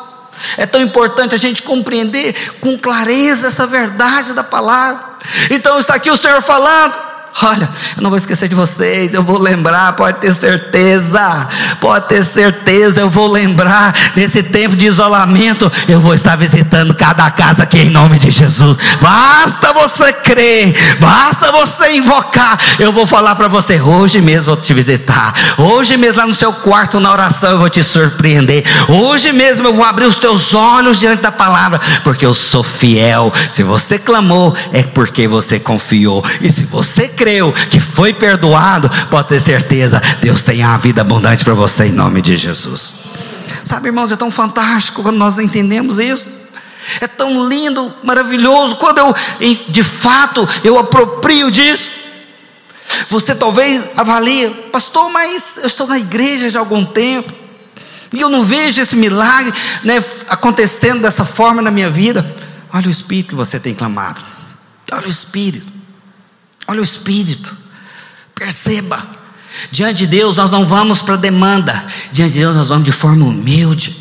É tão importante a gente compreender com clareza essa verdade da palavra. Então está aqui o Senhor falando. Olha, eu não vou esquecer de vocês, eu vou lembrar, pode ter certeza, pode ter certeza, eu vou lembrar desse tempo de isolamento, eu vou estar visitando cada casa aqui em nome de Jesus. Basta você crer, basta você invocar. Eu vou falar para você, hoje mesmo vou te visitar, hoje mesmo lá no seu quarto na oração eu vou te surpreender, hoje mesmo eu vou abrir os teus olhos diante da palavra, porque eu sou fiel. Se você clamou, é porque você confiou, e se você crer, creu, que foi perdoado, pode ter certeza, Deus tem a vida abundante para você em nome de Jesus. Sabe, irmãos, é tão fantástico quando nós entendemos isso. É tão lindo, maravilhoso quando eu, de fato, eu aproprio disso. Você talvez avalie, pastor, mas eu estou na igreja já há algum tempo e eu não vejo esse milagre né, acontecendo dessa forma na minha vida. Olha o Espírito que você tem clamado. Olha o Espírito. Olha o Espírito. Perceba. Diante de Deus nós não vamos para demanda. Diante de Deus nós vamos de forma humilde.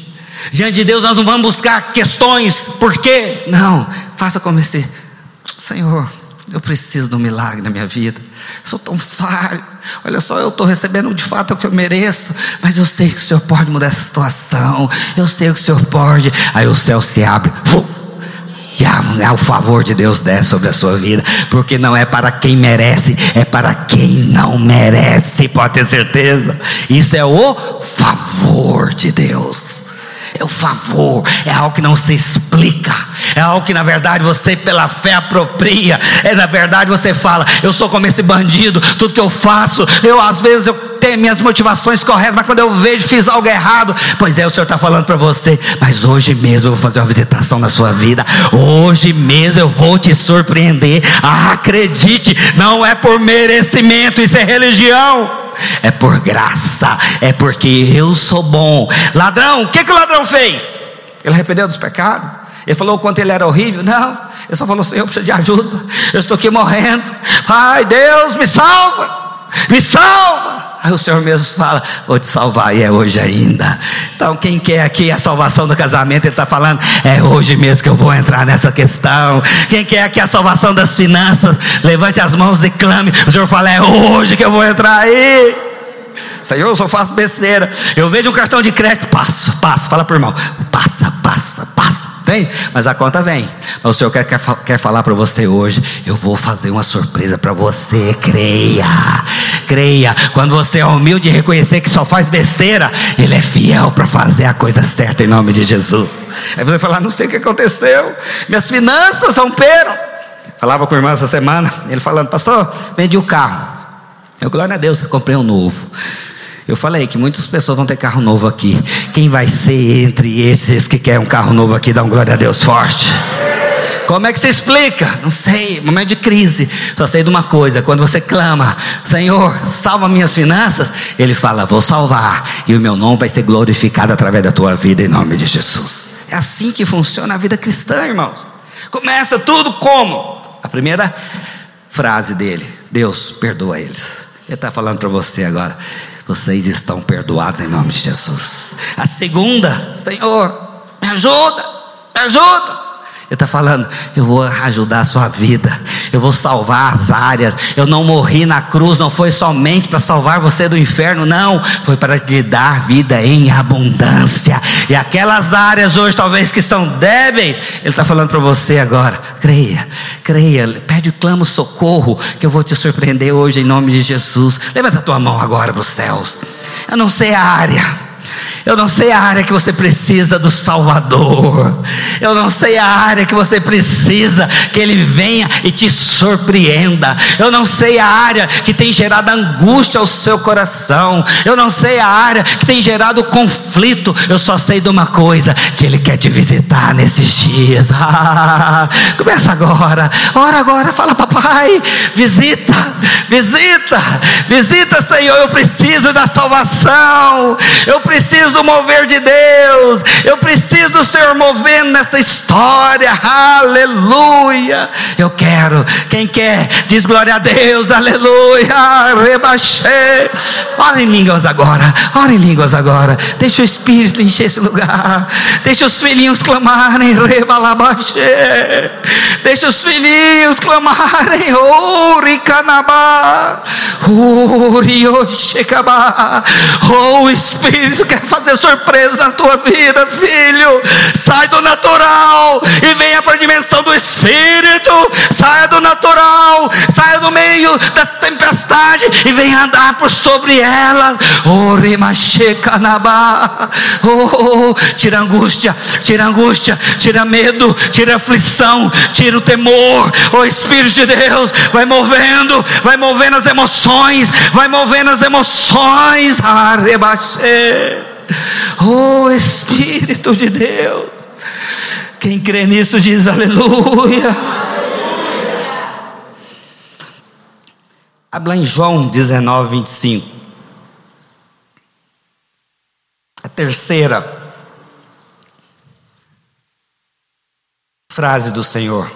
Diante de Deus nós não vamos buscar questões. Por quê? Não. Faça como esse. Senhor, eu preciso de um milagre na minha vida. Sou tão falho. Olha só, eu estou recebendo de fato o que eu mereço, mas eu sei que o Senhor pode mudar essa situação. Eu sei que o Senhor pode. Aí o céu se abre. E a, o favor de Deus desce sobre a sua vida, porque não é para quem merece, é para quem não merece, pode ter certeza. Isso é o favor de Deus. É o favor, é algo que não se explica, é algo que na verdade você pela fé apropria, é na verdade você fala, eu sou como esse bandido, tudo que eu faço, eu às vezes eu minhas motivações corretas, mas quando eu vejo fiz algo errado, pois é, o Senhor está falando para você, mas hoje mesmo eu vou fazer uma visitação na sua vida, hoje mesmo eu vou te surpreender, ah, acredite, não é por merecimento, isso é religião é por graça, é porque eu sou bom. Ladrão, o que, que o ladrão fez? Ele arrependeu dos pecados? Ele falou o quanto ele era horrível? Não, ele só falou: Senhor, eu preciso de ajuda, eu estou aqui morrendo. Pai, Deus, me salva, me salva. Aí o Senhor mesmo fala: Vou te salvar, e é hoje ainda. Então, quem quer aqui a salvação do casamento, Ele está falando: É hoje mesmo que eu vou entrar nessa questão. Quem quer aqui a salvação das finanças, levante as mãos e clame. O Senhor fala: É hoje que eu vou entrar aí. Senhor, eu só faço besteira. Eu vejo um cartão de crédito, passo, passo. Fala por irmão: Passa, passa, passa tem? Mas a conta vem. Mas o Senhor quer, quer, quer falar para você hoje: eu vou fazer uma surpresa para você. Creia, creia. Quando você é humilde e reconhecer que só faz besteira, Ele é fiel para fazer a coisa certa em nome de Jesus. Aí você falar: não sei o que aconteceu, minhas finanças romperam. Falava com o irmão essa semana, ele falando: Pastor, vendi o carro. Eu, glória a Deus, eu comprei um novo. Eu falei que muitas pessoas vão ter carro novo aqui. Quem vai ser entre esses que quer um carro novo aqui? Dá um glória a Deus forte. Como é que se explica? Não sei, momento de crise. Só sei de uma coisa: quando você clama, Senhor, salva minhas finanças, Ele fala, vou salvar, e o meu nome vai ser glorificado através da tua vida, em nome de Jesus. É assim que funciona a vida cristã, irmãos. Começa tudo como? A primeira frase dele: Deus, perdoa eles. Ele está falando para você agora vocês estão perdoados em nome de Jesus. A segunda, Senhor, me ajuda, me ajuda. Ele está falando, eu vou ajudar a sua vida, eu vou salvar as áreas. Eu não morri na cruz, não foi somente para salvar você do inferno, não, foi para te dar vida em abundância. E aquelas áreas hoje, talvez que estão débeis, Ele está falando para você agora: creia, creia, pede, clama socorro, que eu vou te surpreender hoje em nome de Jesus. Levanta a tua mão agora para os céus. Eu não sei a área eu não sei a área que você precisa do Salvador. Eu não sei a área que você precisa que Ele venha e te surpreenda. Eu não sei a área que tem gerado angústia ao seu coração. Eu não sei a área que tem gerado conflito. Eu só sei de uma coisa: que Ele quer te visitar nesses dias. Começa agora. Ora agora, fala, papai. Visita, visita, visita, Senhor. Eu preciso da salvação. Eu preciso mover de Deus. Eu preciso do Senhor movendo nessa história. Aleluia. Eu quero. Quem quer, diz glória a Deus. Aleluia. Rebaixei. Ora em línguas agora. Ora em línguas agora. Deixa o Espírito encher esse lugar. Deixa os filhinhos clamarem. Rebalabaxê. Deixa os filhinhos clamarem. Uricanabá. Urioshekabá. Oh, o Espírito quer fazer fazer surpresa na tua vida, filho. Sai do natural e venha para a dimensão do Espírito. Saia do natural, saia do meio dessa tempestade e venha andar por sobre elas. Oh, oh, tira angústia, tira angústia, tira medo, tira aflição, tira o temor. Oh Espírito de Deus, vai movendo, vai movendo as emoções, vai movendo as emoções. Arrebaxê. Oh Espírito de Deus. Quem crê nisso diz aleluia. Habla em João 19, 25. A terceira frase do Senhor.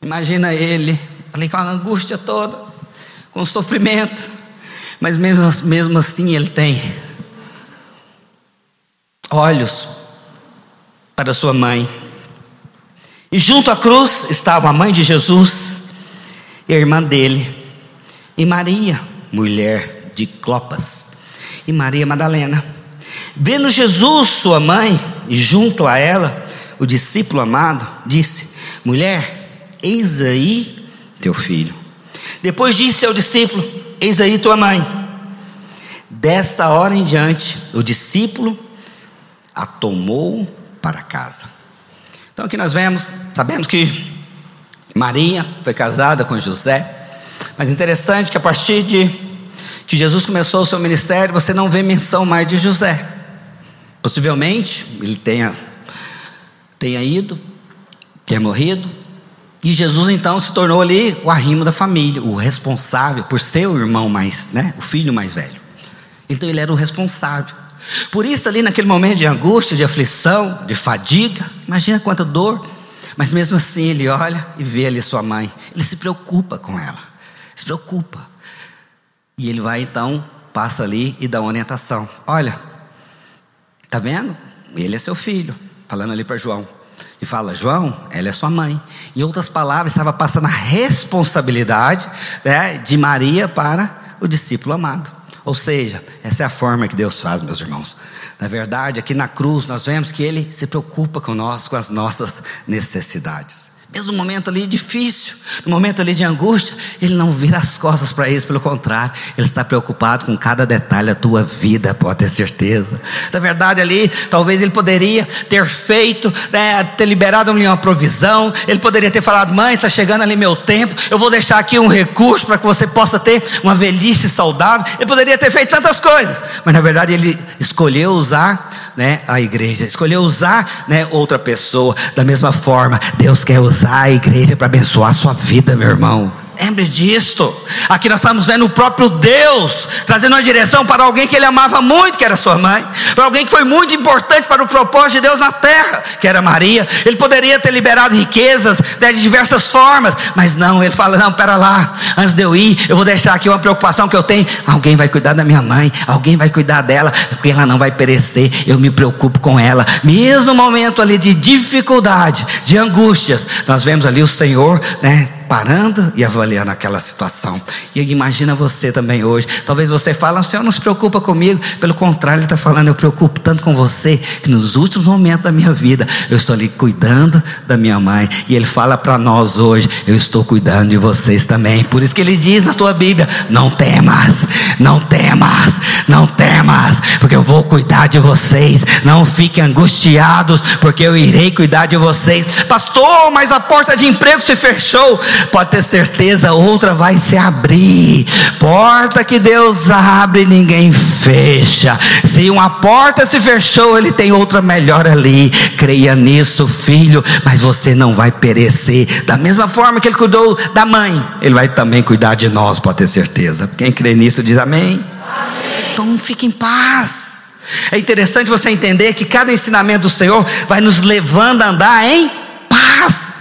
Imagina ele ali com a angústia toda, com sofrimento, mas mesmo, mesmo assim ele tem olhos para sua mãe. E junto à cruz estava a mãe de Jesus e a irmã dele, e Maria, mulher de Clopas, e Maria Madalena. Vendo Jesus, sua mãe, e junto a ela, o discípulo amado, disse: Mulher, Eis aí teu filho. Depois disse ao discípulo: Eis aí tua mãe. Dessa hora em diante, o discípulo a tomou para casa. Então aqui nós vemos, sabemos que Maria foi casada com José, mas interessante que a partir de que Jesus começou o seu ministério, você não vê menção mais de José. Possivelmente ele tenha, tenha ido, tenha morrido, e Jesus então se tornou ali o arrimo da família, o responsável por ser o irmão mais, né, o filho mais velho. Então ele era o responsável. Por isso ali naquele momento de angústia, de aflição, de fadiga, imagina quanta dor, mas mesmo assim ele olha e vê ali sua mãe. Ele se preocupa com ela. Se preocupa. E ele vai então, passa ali e dá uma orientação. Olha, tá vendo? Ele é seu filho, falando ali para João e fala: João, ela é sua mãe. Em outras palavras, estava passando a responsabilidade né, de Maria para o discípulo amado. Ou seja, essa é a forma que Deus faz, meus irmãos. Na verdade, aqui na cruz, nós vemos que Ele se preocupa conosco, com as nossas necessidades. Mesmo no momento ali difícil, no momento ali de angústia, ele não vira as costas para isso, pelo contrário, ele está preocupado com cada detalhe da tua vida, pode ter certeza. Na verdade, ali, talvez ele poderia ter feito, né, ter liberado ali uma provisão, ele poderia ter falado: mãe, está chegando ali meu tempo, eu vou deixar aqui um recurso para que você possa ter uma velhice saudável. Ele poderia ter feito tantas coisas, mas na verdade ele escolheu usar né, a igreja, escolheu usar né, outra pessoa. Da mesma forma, Deus quer usar a igreja para abençoar a sua vida, meu irmão. Lembre disto. Aqui nós estamos vendo o próprio Deus trazendo uma direção para alguém que ele amava muito, que era sua mãe, para alguém que foi muito importante para o propósito de Deus na terra, que era Maria. Ele poderia ter liberado riquezas de diversas formas, mas não, ele fala: não, pera lá, antes de eu ir, eu vou deixar aqui uma preocupação que eu tenho. Alguém vai cuidar da minha mãe, alguém vai cuidar dela, porque ela não vai perecer. Eu me preocupo com ela, mesmo no momento ali de dificuldade, de angústias. Nós vemos ali o Senhor, né? Parando e avaliando aquela situação. E imagina você também hoje. Talvez você fale, o Senhor não se preocupa comigo. Pelo contrário, Ele está falando, eu preocupo tanto com você, que nos últimos momentos da minha vida, eu estou ali cuidando da minha mãe. E Ele fala para nós hoje, eu estou cuidando de vocês também. Por isso que Ele diz na tua Bíblia: não temas, não temas, não temas, porque eu vou cuidar de vocês. Não fiquem angustiados, porque eu irei cuidar de vocês. Pastor, mas a porta de emprego se fechou pode ter certeza, outra vai se abrir. Porta que Deus abre, ninguém fecha. Se uma porta se fechou, Ele tem outra melhor ali. Creia nisso, filho, mas você não vai perecer. Da mesma forma que Ele cuidou da mãe, Ele vai também cuidar de nós, pode ter certeza. Quem crê nisso diz amém. amém. Então fique em paz. É interessante você entender que cada ensinamento do Senhor vai nos levando a andar em paz,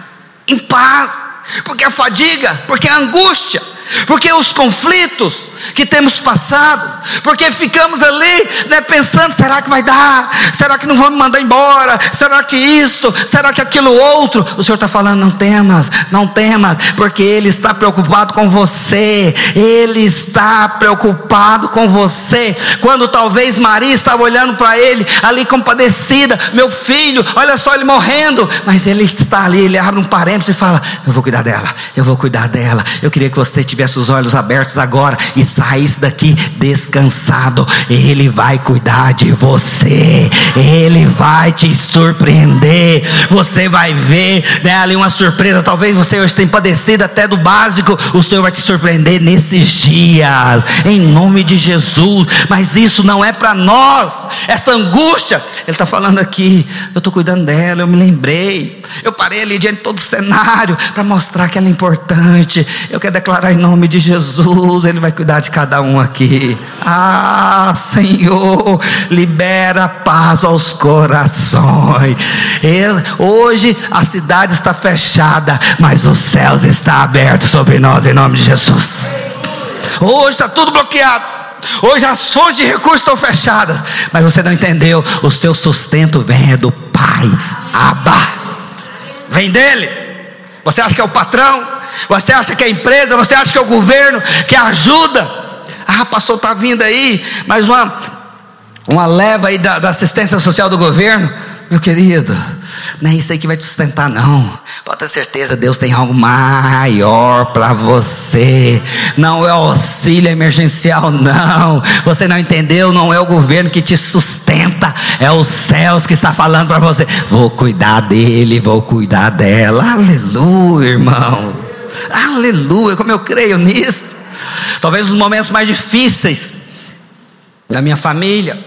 em paz porque a fadiga, porque a angústia, porque os conflitos que temos passado, porque ficamos ali né, pensando: será que vai dar? Será que não vão me mandar embora? Será que isto? Será que aquilo outro? O Senhor está falando: não temas, não temas, porque Ele está preocupado com você, Ele está preocupado com você. Quando talvez Maria estava olhando para Ele, ali compadecida, meu filho, olha só ele morrendo, mas Ele está ali, Ele abre um parênteses e fala: eu vou cuidar dela, eu vou cuidar dela. Eu queria que você tivesse os olhos abertos agora e saísse daqui descansado, Ele vai cuidar de você, Ele vai te surpreender. Você vai ver né, ali uma surpresa. Talvez você hoje tenha padecido até do básico, o Senhor vai te surpreender nesses dias, em nome de Jesus. Mas isso não é para nós, essa angústia. Ele está falando aqui, eu estou cuidando dela, eu me lembrei, eu parei ali diante de todo o cenário para mostrar que ela é importante. Eu quero declarar em nome de Jesus, Ele vai cuidar de cada um aqui. Ah, Senhor, libera paz aos corações. hoje a cidade está fechada, mas os céus estão abertos sobre nós em nome de Jesus. Hoje está tudo bloqueado. Hoje as fontes de recursos estão fechadas, mas você não entendeu. O seu sustento vem do Pai, Abba, vem dele. Você acha que é o patrão? Você acha que é a empresa? Você acha que é o governo que ajuda? Ah, pastor, está vindo aí, mas uma, uma leva aí da, da assistência social do governo. Meu querido, não é isso aí que vai te sustentar, não. Pode ter certeza, Deus tem algo maior para você. Não é auxílio emergencial, não. Você não entendeu? Não é o governo que te sustenta, é os céus que está falando para você. Vou cuidar dele, vou cuidar dela. Aleluia, irmão. Aleluia, como eu creio nisso. Talvez os momentos mais difíceis da minha família,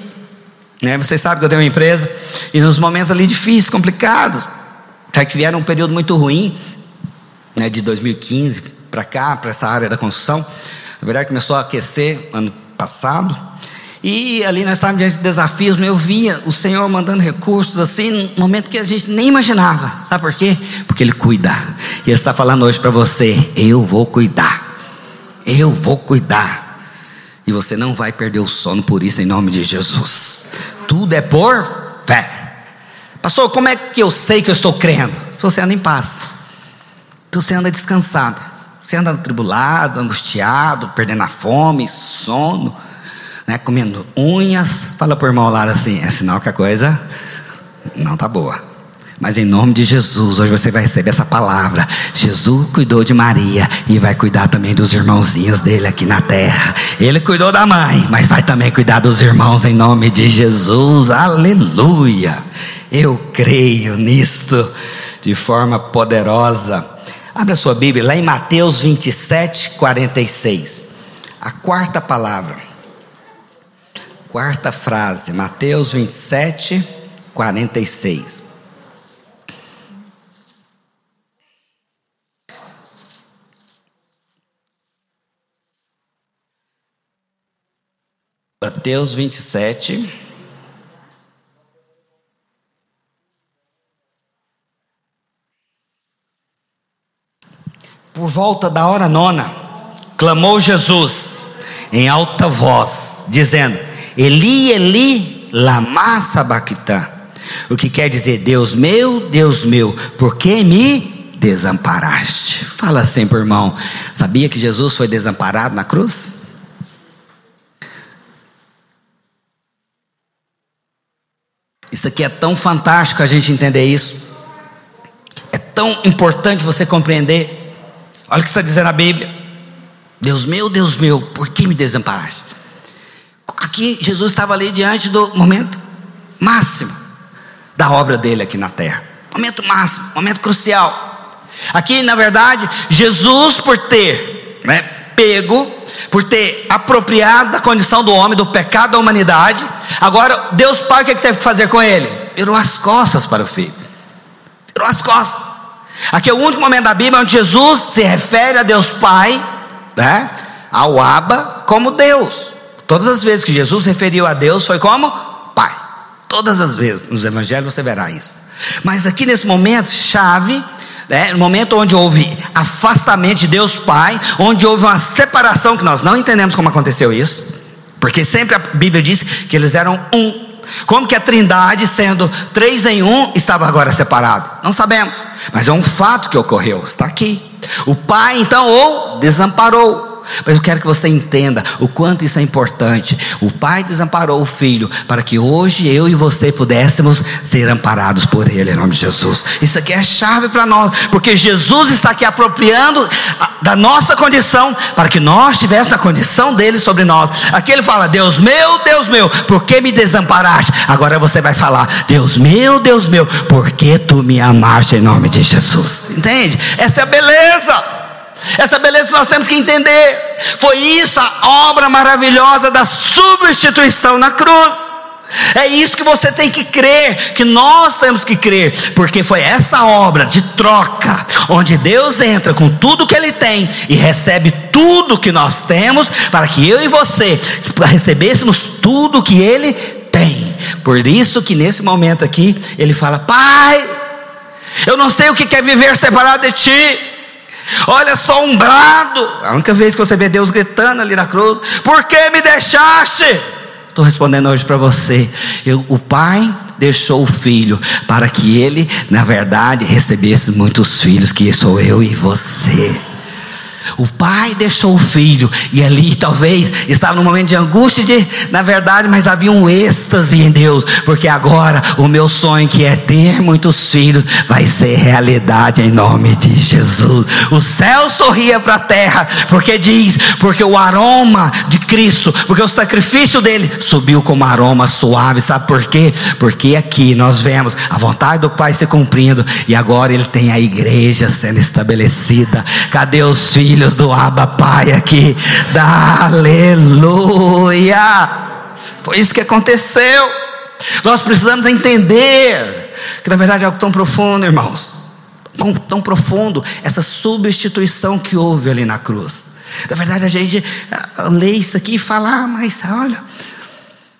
né? Vocês sabem que eu tenho uma empresa e nos momentos ali difíceis, complicados, até que vieram um período muito ruim, né? De 2015 para cá, para essa área da construção. Na verdade começou a aquecer ano passado. E ali nós estávamos diante de desafios, eu via o Senhor mandando recursos assim, no momento que a gente nem imaginava. Sabe por quê? Porque Ele cuida. E Ele está falando hoje para você: eu vou cuidar. Eu vou cuidar. E você não vai perder o sono por isso, em nome de Jesus. Tudo é por fé. Pastor, como é que eu sei que eu estou crendo? Se você anda em paz, se você anda descansado, você anda atribulado, angustiado, perdendo a fome, sono né, comendo unhas. Fala por irmão lá assim, é sinal que a coisa não tá boa. Mas em nome de Jesus, hoje você vai receber essa palavra. Jesus cuidou de Maria e vai cuidar também dos irmãozinhos dele aqui na terra. Ele cuidou da mãe, mas vai também cuidar dos irmãos em nome de Jesus. Aleluia! Eu creio nisto de forma poderosa. Abra sua Bíblia lá em Mateus 27, 46. A quarta palavra quarta frase, Mateus 27, 46. Mateus 27. Por volta da hora nona, clamou Jesus em alta voz, dizendo: Eli, Eli, lama sabachthani. O que quer dizer, Deus meu, Deus meu, por que me desamparaste? Fala assim irmão, sabia que Jesus foi desamparado na cruz? Isso aqui é tão fantástico a gente entender isso. É tão importante você compreender. Olha o que está dizendo a Bíblia. Deus meu, Deus meu, por que me desamparaste? Aqui Jesus estava ali diante do momento máximo da obra dele aqui na terra. Momento máximo, momento crucial. Aqui, na verdade, Jesus por ter né, pego, por ter apropriado da condição do homem, do pecado da humanidade, agora Deus Pai o que, é que teve que fazer com ele? Virou as costas para o filho. Virou as costas. Aqui é o único momento da Bíblia onde Jesus se refere a Deus Pai, né, ao Abba, como Deus. Todas as vezes que Jesus referiu a Deus foi como Pai. Todas as vezes nos evangelhos você verá isso. Mas aqui nesse momento chave, né, no momento onde houve afastamento de Deus Pai, onde houve uma separação, que nós não entendemos como aconteceu isso, porque sempre a Bíblia diz que eles eram um. Como que a trindade, sendo três em um, estava agora separado? Não sabemos, mas é um fato que ocorreu, está aqui. O pai então ou desamparou, mas eu quero que você entenda o quanto isso é importante. O Pai desamparou o Filho para que hoje eu e você pudéssemos ser amparados por Ele, em nome de Jesus. Isso aqui é chave para nós, porque Jesus está aqui apropriando da nossa condição para que nós tivéssemos a condição dele sobre nós. Aqui ele fala: Deus meu, Deus meu, por que me desamparaste? Agora você vai falar: Deus meu, Deus meu, por que tu me amaste em nome de Jesus? Entende? Essa é a beleza. Essa beleza nós temos que entender. Foi isso a obra maravilhosa da substituição na cruz. É isso que você tem que crer, que nós temos que crer, porque foi essa obra de troca, onde Deus entra com tudo que Ele tem e recebe tudo que nós temos, para que eu e você recebêssemos tudo que Ele tem. Por isso que nesse momento aqui, Ele fala: Pai, eu não sei o que é viver separado de Ti. Olha só um brado. A única vez que você vê Deus gritando ali na cruz: Por que me deixaste? Estou respondendo hoje para você. Eu, o Pai deixou o Filho para que ele, na verdade, recebesse muitos filhos, que sou eu e você. O pai deixou o filho, e ali talvez estava num momento de angústia, de, na verdade, mas havia um êxtase em Deus, porque agora o meu sonho, que é ter muitos filhos, vai ser realidade em nome de Jesus. O céu sorria para a terra, porque diz, porque o aroma de Cristo, porque o sacrifício dele subiu como aroma suave, sabe por quê? Porque aqui nós vemos a vontade do Pai se cumprindo, e agora ele tem a igreja sendo estabelecida. Cadê os filhos? Filhos do Abba Pai aqui. Da aleluia. Foi isso que aconteceu. Nós precisamos entender que na verdade é algo tão profundo, irmãos. Tão profundo essa substituição que houve ali na cruz. Na verdade, a gente lê isso aqui e fala, ah, mas olha,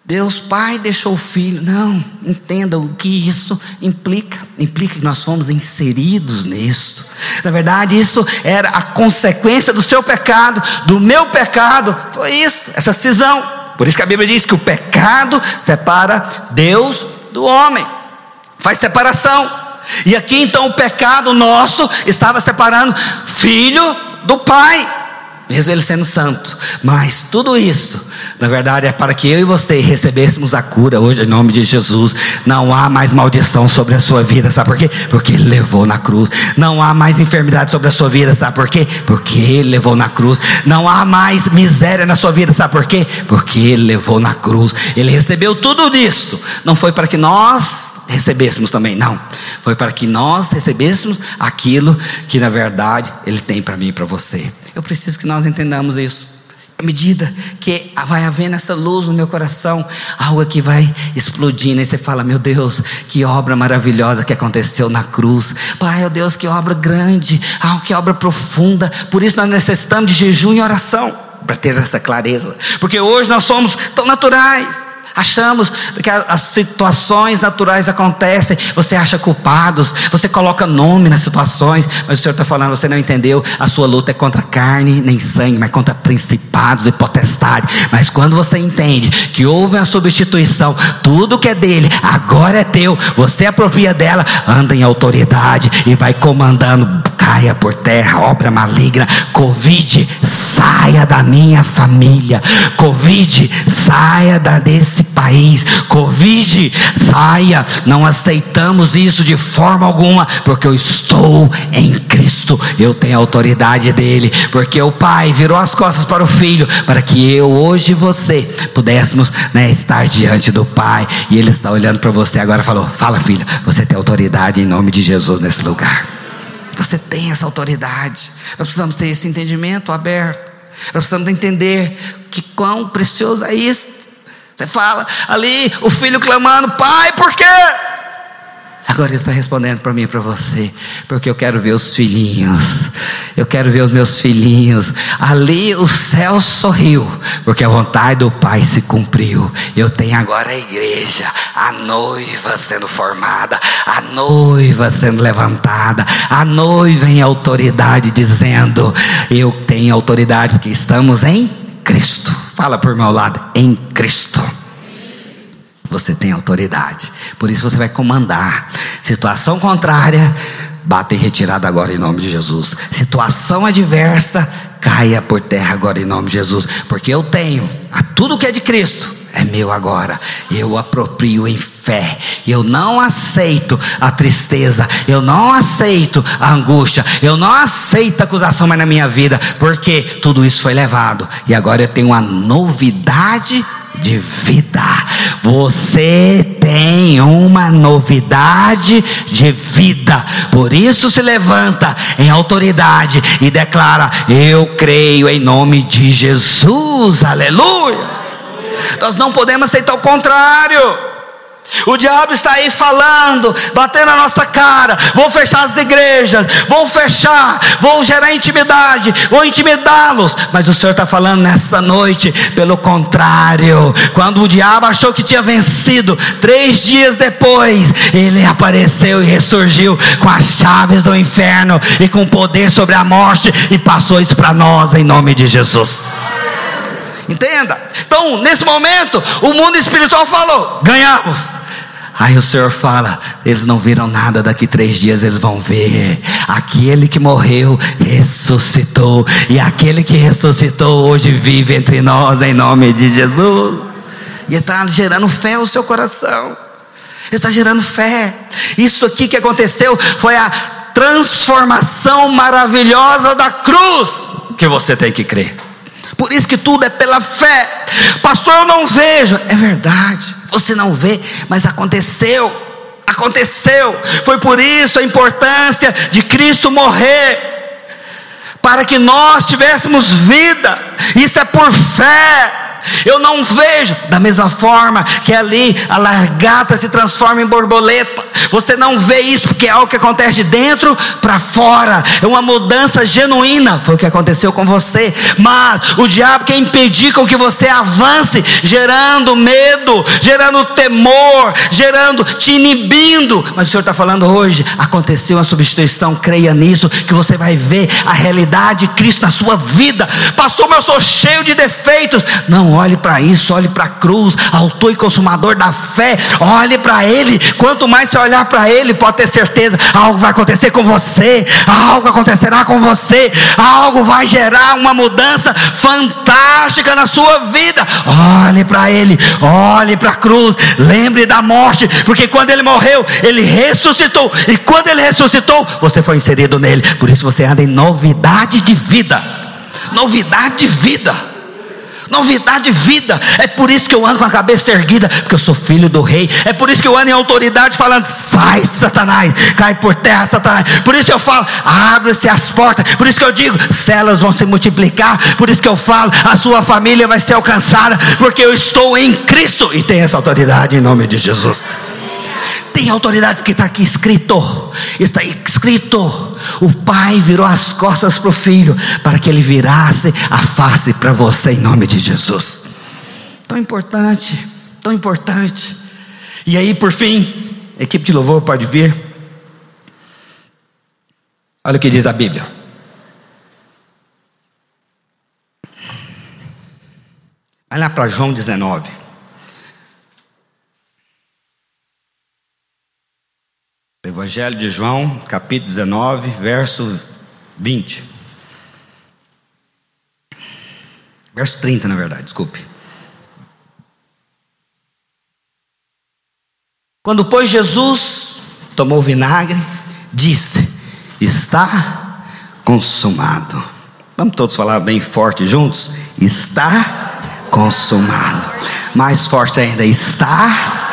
Deus Pai deixou o Filho. Não, entenda o que isso implica. Implica que nós fomos inseridos nisso. Na verdade, isso era a consequência do seu pecado, do meu pecado. Foi isso, essa cisão. Por isso que a Bíblia diz que o pecado separa Deus do homem, faz separação. E aqui então o pecado nosso estava separando filho do pai mesmo ele sendo santo. Mas tudo isso, na verdade, é para que eu e você recebêssemos a cura hoje em nome de Jesus. Não há mais maldição sobre a sua vida, sabe por quê? Porque ele levou na cruz. Não há mais enfermidade sobre a sua vida, sabe por quê? Porque ele levou na cruz. Não há mais miséria na sua vida, sabe por quê? Porque ele levou na cruz. Ele recebeu tudo disso. Não foi para que nós recebêssemos também, não. Foi para que nós recebêssemos aquilo que na verdade ele tem para mim e para você. Eu preciso que nós entendamos isso. À medida que vai havendo essa luz no meu coração, algo que vai explodindo, e você fala: Meu Deus, que obra maravilhosa que aconteceu na cruz. Pai, meu Deus, que obra grande, ah, que obra profunda. Por isso nós necessitamos de jejum e oração para ter essa clareza, porque hoje nós somos tão naturais. Achamos que as situações naturais acontecem, você acha culpados, você coloca nome nas situações, mas o Senhor está falando, você não entendeu, a sua luta é contra carne nem sangue, mas contra principados e potestades. Mas quando você entende que houve uma substituição, tudo que é dele agora é teu, você apropria dela, anda em autoridade e vai comandando, caia por terra, obra maligna, Covid, saia da minha família, Covid, saia da desse país. Covid, saia. Não aceitamos isso de forma alguma, porque eu estou em Cristo. Eu tenho a autoridade dele, porque o Pai virou as costas para o Filho, para que eu, hoje você, pudéssemos né, estar diante do Pai. E Ele está olhando para você agora falou: Fala, filho, você tem autoridade em nome de Jesus nesse lugar. Você tem essa autoridade. Nós precisamos ter esse entendimento aberto. Nós precisamos entender que quão precioso é isso. Você fala ali, o filho clamando: Pai, por quê? Agora ele está respondendo para mim e para você, porque eu quero ver os filhinhos, eu quero ver os meus filhinhos. Ali o céu sorriu, porque a vontade do Pai se cumpriu. Eu tenho agora a igreja, a noiva sendo formada, a noiva sendo levantada, a noiva em autoridade, dizendo: Eu tenho autoridade, porque estamos em Cristo. Fala por meu lado, em Cristo. Você tem autoridade, por isso você vai comandar. Situação contrária, bata em retirada agora em nome de Jesus. Situação adversa, caia por terra agora em nome de Jesus, porque eu tenho a tudo que é de Cristo. É meu agora, eu aproprio em fé. Eu não aceito a tristeza, eu não aceito a angústia, eu não aceito a acusação mais na minha vida, porque tudo isso foi levado e agora eu tenho uma novidade de vida. Você tem uma novidade de vida. Por isso se levanta em autoridade e declara: Eu creio em nome de Jesus. Aleluia. Nós não podemos aceitar o contrário. O diabo está aí falando, batendo na nossa cara. Vou fechar as igrejas, vou fechar, vou gerar intimidade, vou intimidá-los. Mas o Senhor está falando nesta noite, pelo contrário. Quando o diabo achou que tinha vencido, três dias depois, ele apareceu e ressurgiu com as chaves do inferno e com poder sobre a morte e passou isso para nós em nome de Jesus. Entenda? Então, nesse momento, o mundo espiritual falou: ganhamos. Aí o Senhor fala: eles não viram nada, daqui três dias eles vão ver. Aquele que morreu ressuscitou, e aquele que ressuscitou hoje vive entre nós, em nome de Jesus. E está gerando fé no seu coração, está gerando fé. Isso aqui que aconteceu foi a transformação maravilhosa da cruz que você tem que crer. Por isso que tudo é pela fé. Pastor, eu não vejo. É verdade. Você não vê, mas aconteceu. Aconteceu. Foi por isso a importância de Cristo morrer. Para que nós tivéssemos vida. Isso é por fé. Eu não vejo, da mesma forma que ali a largata se transforma em borboleta. Você não vê isso porque é algo que acontece de dentro para fora. É uma mudança genuína. Foi o que aconteceu com você. Mas o diabo quer impedir com que você avance, gerando medo, gerando temor, gerando, te inibindo. Mas o Senhor está falando hoje: aconteceu uma substituição. Creia nisso, que você vai ver a realidade de Cristo na sua vida. Pastor, mas eu sou cheio de defeitos. Não olhe para isso, olhe para a cruz, autor e consumador da fé. Olhe para Ele. Quanto mais você olhar para Ele, pode ter certeza, algo vai acontecer com você, algo acontecerá com você, algo vai gerar uma mudança fantástica na sua vida. Olhe para Ele, olhe para a cruz, lembre da morte, porque quando Ele morreu, Ele ressuscitou, e quando Ele ressuscitou, você foi inserido nele. Por isso você anda em novidade de vida. Novidade de vida novidade de vida. É por isso que eu ando com a cabeça erguida, porque eu sou filho do rei. É por isso que eu ando em autoridade falando: sai, Satanás, cai por terra, Satanás. Por isso eu falo: abre-se as portas. Por isso que eu digo: células vão se multiplicar. Por isso que eu falo: a sua família vai ser alcançada, porque eu estou em Cristo e tenho essa autoridade em nome de Jesus. Tem autoridade porque está aqui escrito. Está escrito. O pai virou as costas para o filho para que ele virasse a face para você em nome de Jesus. Tão importante, tão importante. E aí, por fim, equipe de louvor pode vir. Olha o que diz a Bíblia. Vai lá para João 19. Evangelho de João, capítulo 19, verso 20. Verso 30, na verdade, desculpe. Quando, pois, Jesus tomou vinagre, disse: Está consumado. Vamos todos falar bem forte juntos? Está consumado. Mais forte ainda, está consumado.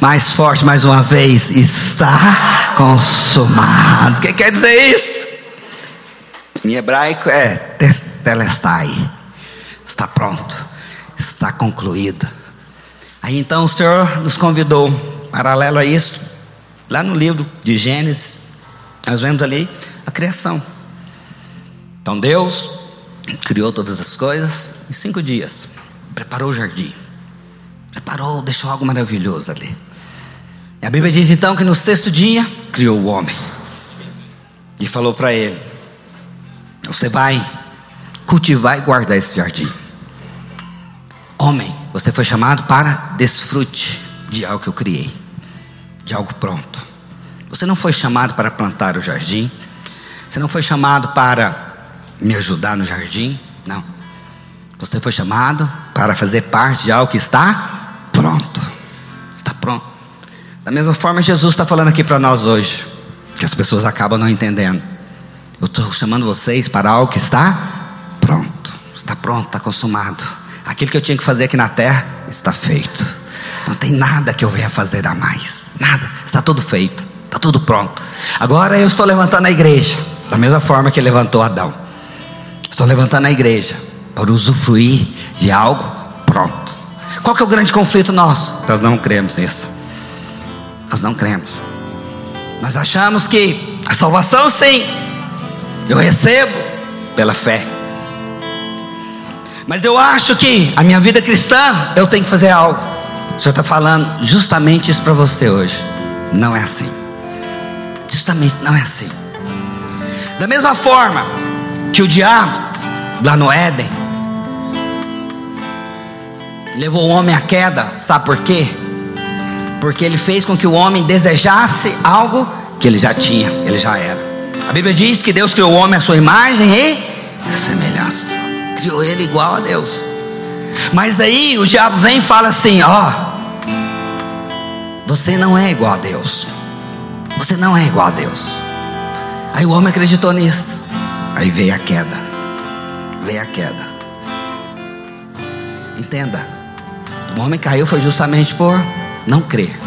Mais forte, mais uma vez, está consumado. O que quer dizer isso? Em hebraico é testelestai. Está pronto, está concluído. Aí então o Senhor nos convidou, paralelo a isso, lá no livro de Gênesis, nós vemos ali a criação. Então Deus criou todas as coisas em cinco dias, preparou o jardim, preparou, deixou algo maravilhoso ali. E a Bíblia diz então que no sexto dia criou o homem e falou para ele: Você vai cultivar e guardar esse jardim. Homem, você foi chamado para desfrute de algo que eu criei, de algo pronto. Você não foi chamado para plantar o jardim, você não foi chamado para me ajudar no jardim, não. Você foi chamado para fazer parte de algo que está pronto. Está pronto. Da mesma forma, Jesus está falando aqui para nós hoje, que as pessoas acabam não entendendo. Eu estou chamando vocês para algo que está pronto. Está pronto, está consumado. Aquilo que eu tinha que fazer aqui na terra está feito. Não tem nada que eu venha fazer a mais. Nada. Está tudo feito. Está tudo pronto. Agora eu estou levantando a igreja. Da mesma forma que levantou Adão. Estou levantando a igreja para usufruir de algo pronto. Qual que é o grande conflito nosso? Nós não cremos nisso. Nós não cremos. Nós achamos que a salvação sim, eu recebo pela fé. Mas eu acho que a minha vida cristã, eu tenho que fazer algo. O Senhor está falando justamente isso para você hoje. Não é assim. Justamente não é assim. Da mesma forma que o diabo, lá no Éden, levou o homem à queda, sabe por quê? Porque ele fez com que o homem desejasse algo que ele já tinha, ele já era. A Bíblia diz que Deus criou o homem à sua imagem e semelhança criou ele igual a Deus. Mas aí o diabo vem e fala assim: Ó, você não é igual a Deus. Você não é igual a Deus. Aí o homem acreditou nisso. Aí veio a queda. Veio a queda. Entenda. O homem caiu foi justamente por não crer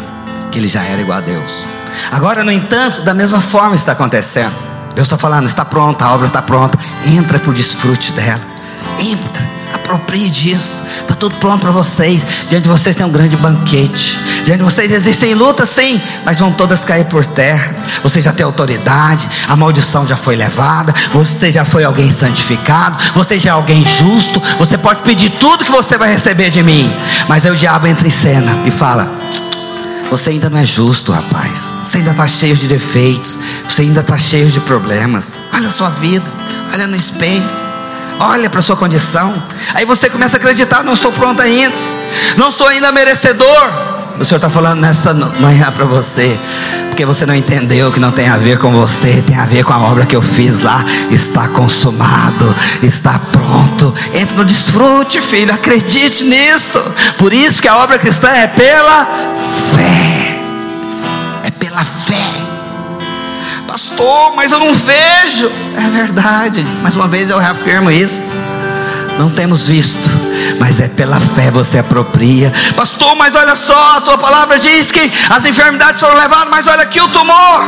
que ele já era igual a Deus. Agora, no entanto, da mesma forma está acontecendo. Deus está falando, está pronta, a obra está pronta. Entra para o desfrute dela. Entra, aproprie disso. Está tudo pronto para vocês. Diante de vocês tem um grande banquete. Diante de vocês existem lutas, sim, mas vão todas cair por terra. Você já tem autoridade, a maldição já foi levada. Você já foi alguém santificado. Você já é alguém justo. Você pode pedir tudo que você vai receber de mim. Mas aí o diabo entra em cena e fala: você ainda não é justo, rapaz. Você ainda está cheio de defeitos. Você ainda está cheio de problemas. Olha a sua vida. Olha no espelho. Olha para a sua condição. Aí você começa a acreditar: não estou pronto ainda. Não sou ainda merecedor. O Senhor está falando nessa manhã para você, porque você não entendeu que não tem a ver com você, tem a ver com a obra que eu fiz lá. Está consumado, está pronto. Entre no desfrute, filho, acredite nisto. Por isso que a obra cristã é pela fé. É pela fé. Pastor, mas eu não vejo. É verdade. Mais uma vez eu reafirmo isso não temos visto, mas é pela fé você apropria. Pastor, mas olha só, a tua palavra diz que as enfermidades foram levadas, mas olha aqui o tumor.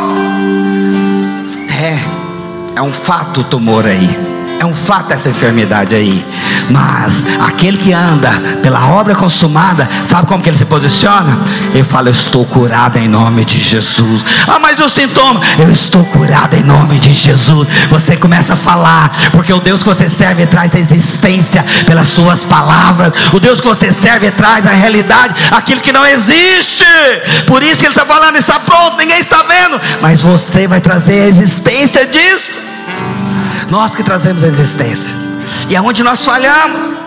É, é um fato o tumor aí. É um fato essa enfermidade aí. Mas aquele que anda pela obra consumada, sabe como que ele se posiciona? Ele fala: Eu estou curado em nome de Jesus. Ah, mas o sintoma, eu estou curado em nome de Jesus. Você começa a falar, porque o Deus que você serve traz a existência pelas suas palavras. O Deus que você serve traz a realidade, aquilo que não existe. Por isso que ele está falando: está pronto, ninguém está vendo, mas você vai trazer a existência disso. Nós que trazemos a existência. E é onde nós falhamos.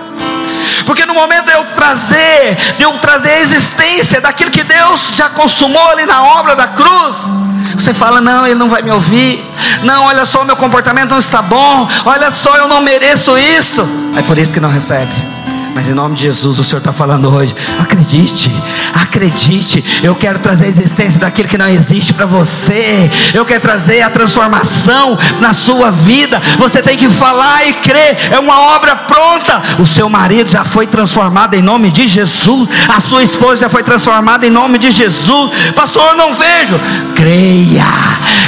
Porque no momento de eu trazer, de eu trazer a existência daquilo que Deus já consumou ali na obra da cruz, você fala: não, ele não vai me ouvir. Não, olha só, meu comportamento não está bom. Olha só, eu não mereço isso. É por isso que não recebe. Mas em nome de Jesus, o Senhor está falando hoje. Acredite, acredite. Eu quero trazer a existência daquilo que não existe para você. Eu quero trazer a transformação na sua vida. Você tem que falar e crer. É uma obra pronta. o seu marido já foi transformado em nome de Jesus, a sua esposa já foi transformada em nome de Jesus. Pastor, eu não vejo. Creia,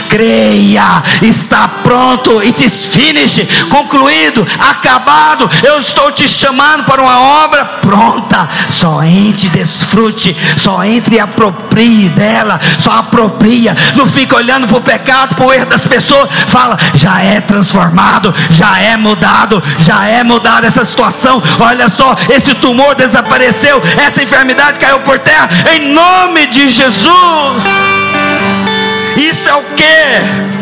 creia, está pronto, it is finished, concluído, acabado. Eu estou te chamando para uma obra pronta. Só desfrute, só entre e aproprie dela, só apropria. Não fica olhando para o pecado, para o erro das pessoas. Fala, já é transformado, já é mudado, já é mudada essa situação. Olha só, esse tumor desapareceu, essa enfermidade caiu por terra, em nome de Jesus. Isso é o que?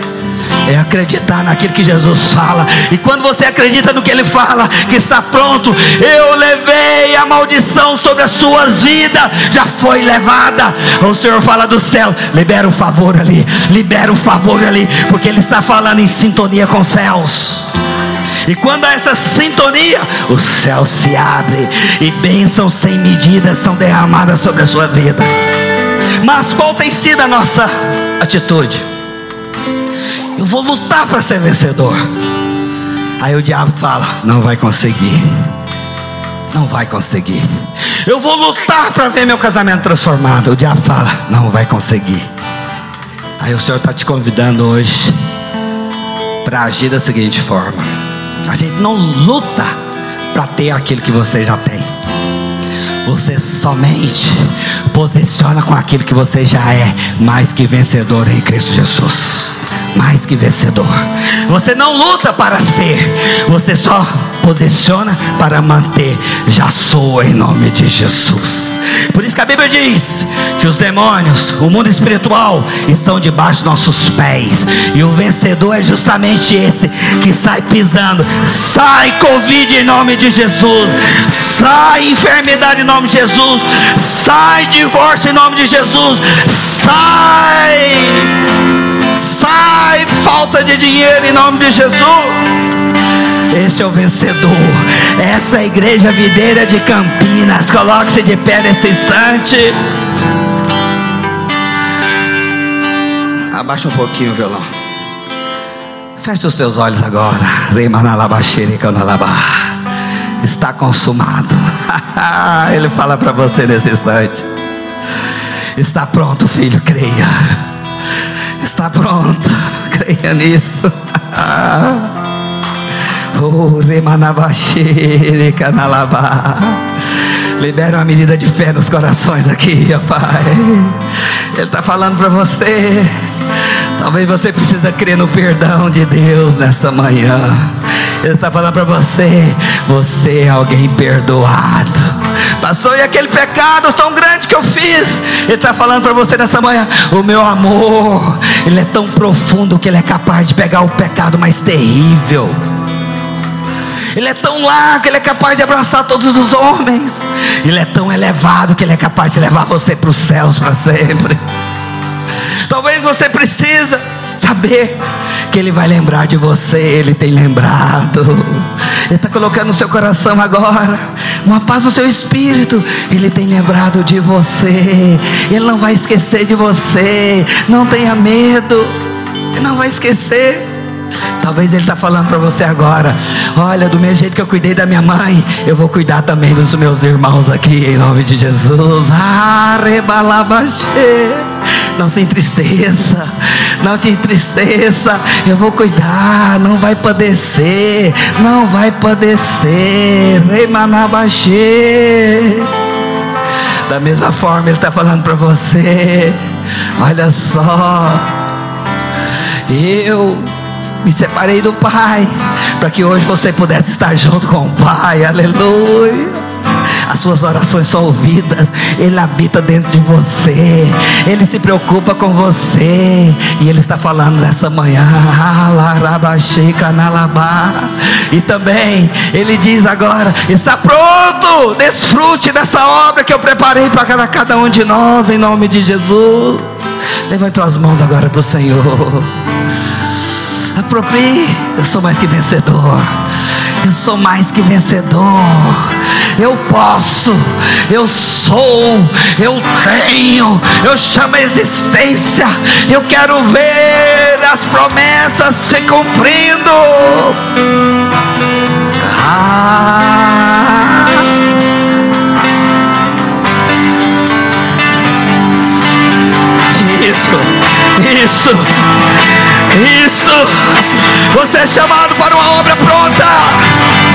É acreditar naquilo que Jesus fala. E quando você acredita no que Ele fala, que está pronto, eu levei a maldição sobre as suas vidas, já foi levada. O Senhor fala do céu, libera o favor ali, libera o favor ali, porque Ele está falando em sintonia com os céus. E quando há essa sintonia, o céu se abre e bênçãos sem medida são derramadas sobre a sua vida. Mas qual tem sido a nossa atitude? Eu vou lutar para ser vencedor. Aí o diabo fala: Não vai conseguir. Não vai conseguir. Eu vou lutar para ver meu casamento transformado. O diabo fala: Não vai conseguir. Aí o Senhor está te convidando hoje para agir da seguinte forma: A gente não luta para ter aquilo que você já tem. Você somente posiciona com aquilo que você já é, mais que vencedor em Cristo Jesus mais que vencedor. Você não luta para ser, você só posiciona para manter. Já sou em nome de Jesus. Por isso que a Bíblia diz que os demônios, o mundo espiritual, estão debaixo dos nossos pés. E o vencedor é justamente esse que sai pisando. Sai Covid em nome de Jesus. Sai enfermidade em nome de Jesus. Sai divórcio em nome de Jesus. Sai Sai falta de dinheiro em nome de Jesus. Esse é o vencedor. Essa é a igreja videira de Campinas. Coloque-se de pé nesse instante. Abaixa um pouquinho o violão. Feche os teus olhos agora. Está consumado. Ele fala para você nesse instante. Está pronto, filho, creia. Está pronto. Creia nisso. Oh, Libera uma medida de fé nos corações aqui, ó Pai. Ele está falando para você. Talvez você precisa crer no perdão de Deus nessa manhã. Ele está falando para você. Você é alguém perdoado. Pastor, e aquele pecado tão grande que eu fiz? Ele está falando para você nessa manhã: o meu amor, ele é tão profundo que ele é capaz de pegar o pecado mais terrível. Ele é tão largo que ele é capaz de abraçar todos os homens. Ele é tão elevado que ele é capaz de levar você para os céus para sempre. Talvez você precisa saber que Ele vai lembrar de você, Ele tem lembrado. Ele está colocando no seu coração agora uma paz no seu espírito. Ele tem lembrado de você, Ele não vai esquecer de você. Não tenha medo, Ele não vai esquecer. Talvez Ele está falando para você agora: Olha, do mesmo jeito que eu cuidei da minha mãe, eu vou cuidar também dos meus irmãos aqui, em nome de Jesus. Não se entristeça, não te entristeça. Eu vou cuidar, não vai padecer, não vai padecer. Remanabaxê. Da mesma forma, Ele está falando para você: Olha só, eu me separei do Pai, para que hoje você pudesse estar junto com o Pai, aleluia. As suas orações são ouvidas, Ele habita dentro de você, Ele se preocupa com você, e Ele está falando nessa manhã, e também Ele diz agora: está pronto, desfrute dessa obra que eu preparei para cada um de nós, em nome de Jesus. Levante as mãos agora para o Senhor. Aproprie, eu sou mais que vencedor. Eu sou mais que vencedor eu posso, eu sou, eu tenho, eu chamo a existência, eu quero ver as promessas se cumprindo. Ah. Isso, isso, isso. Você é chamado para uma obra pronta.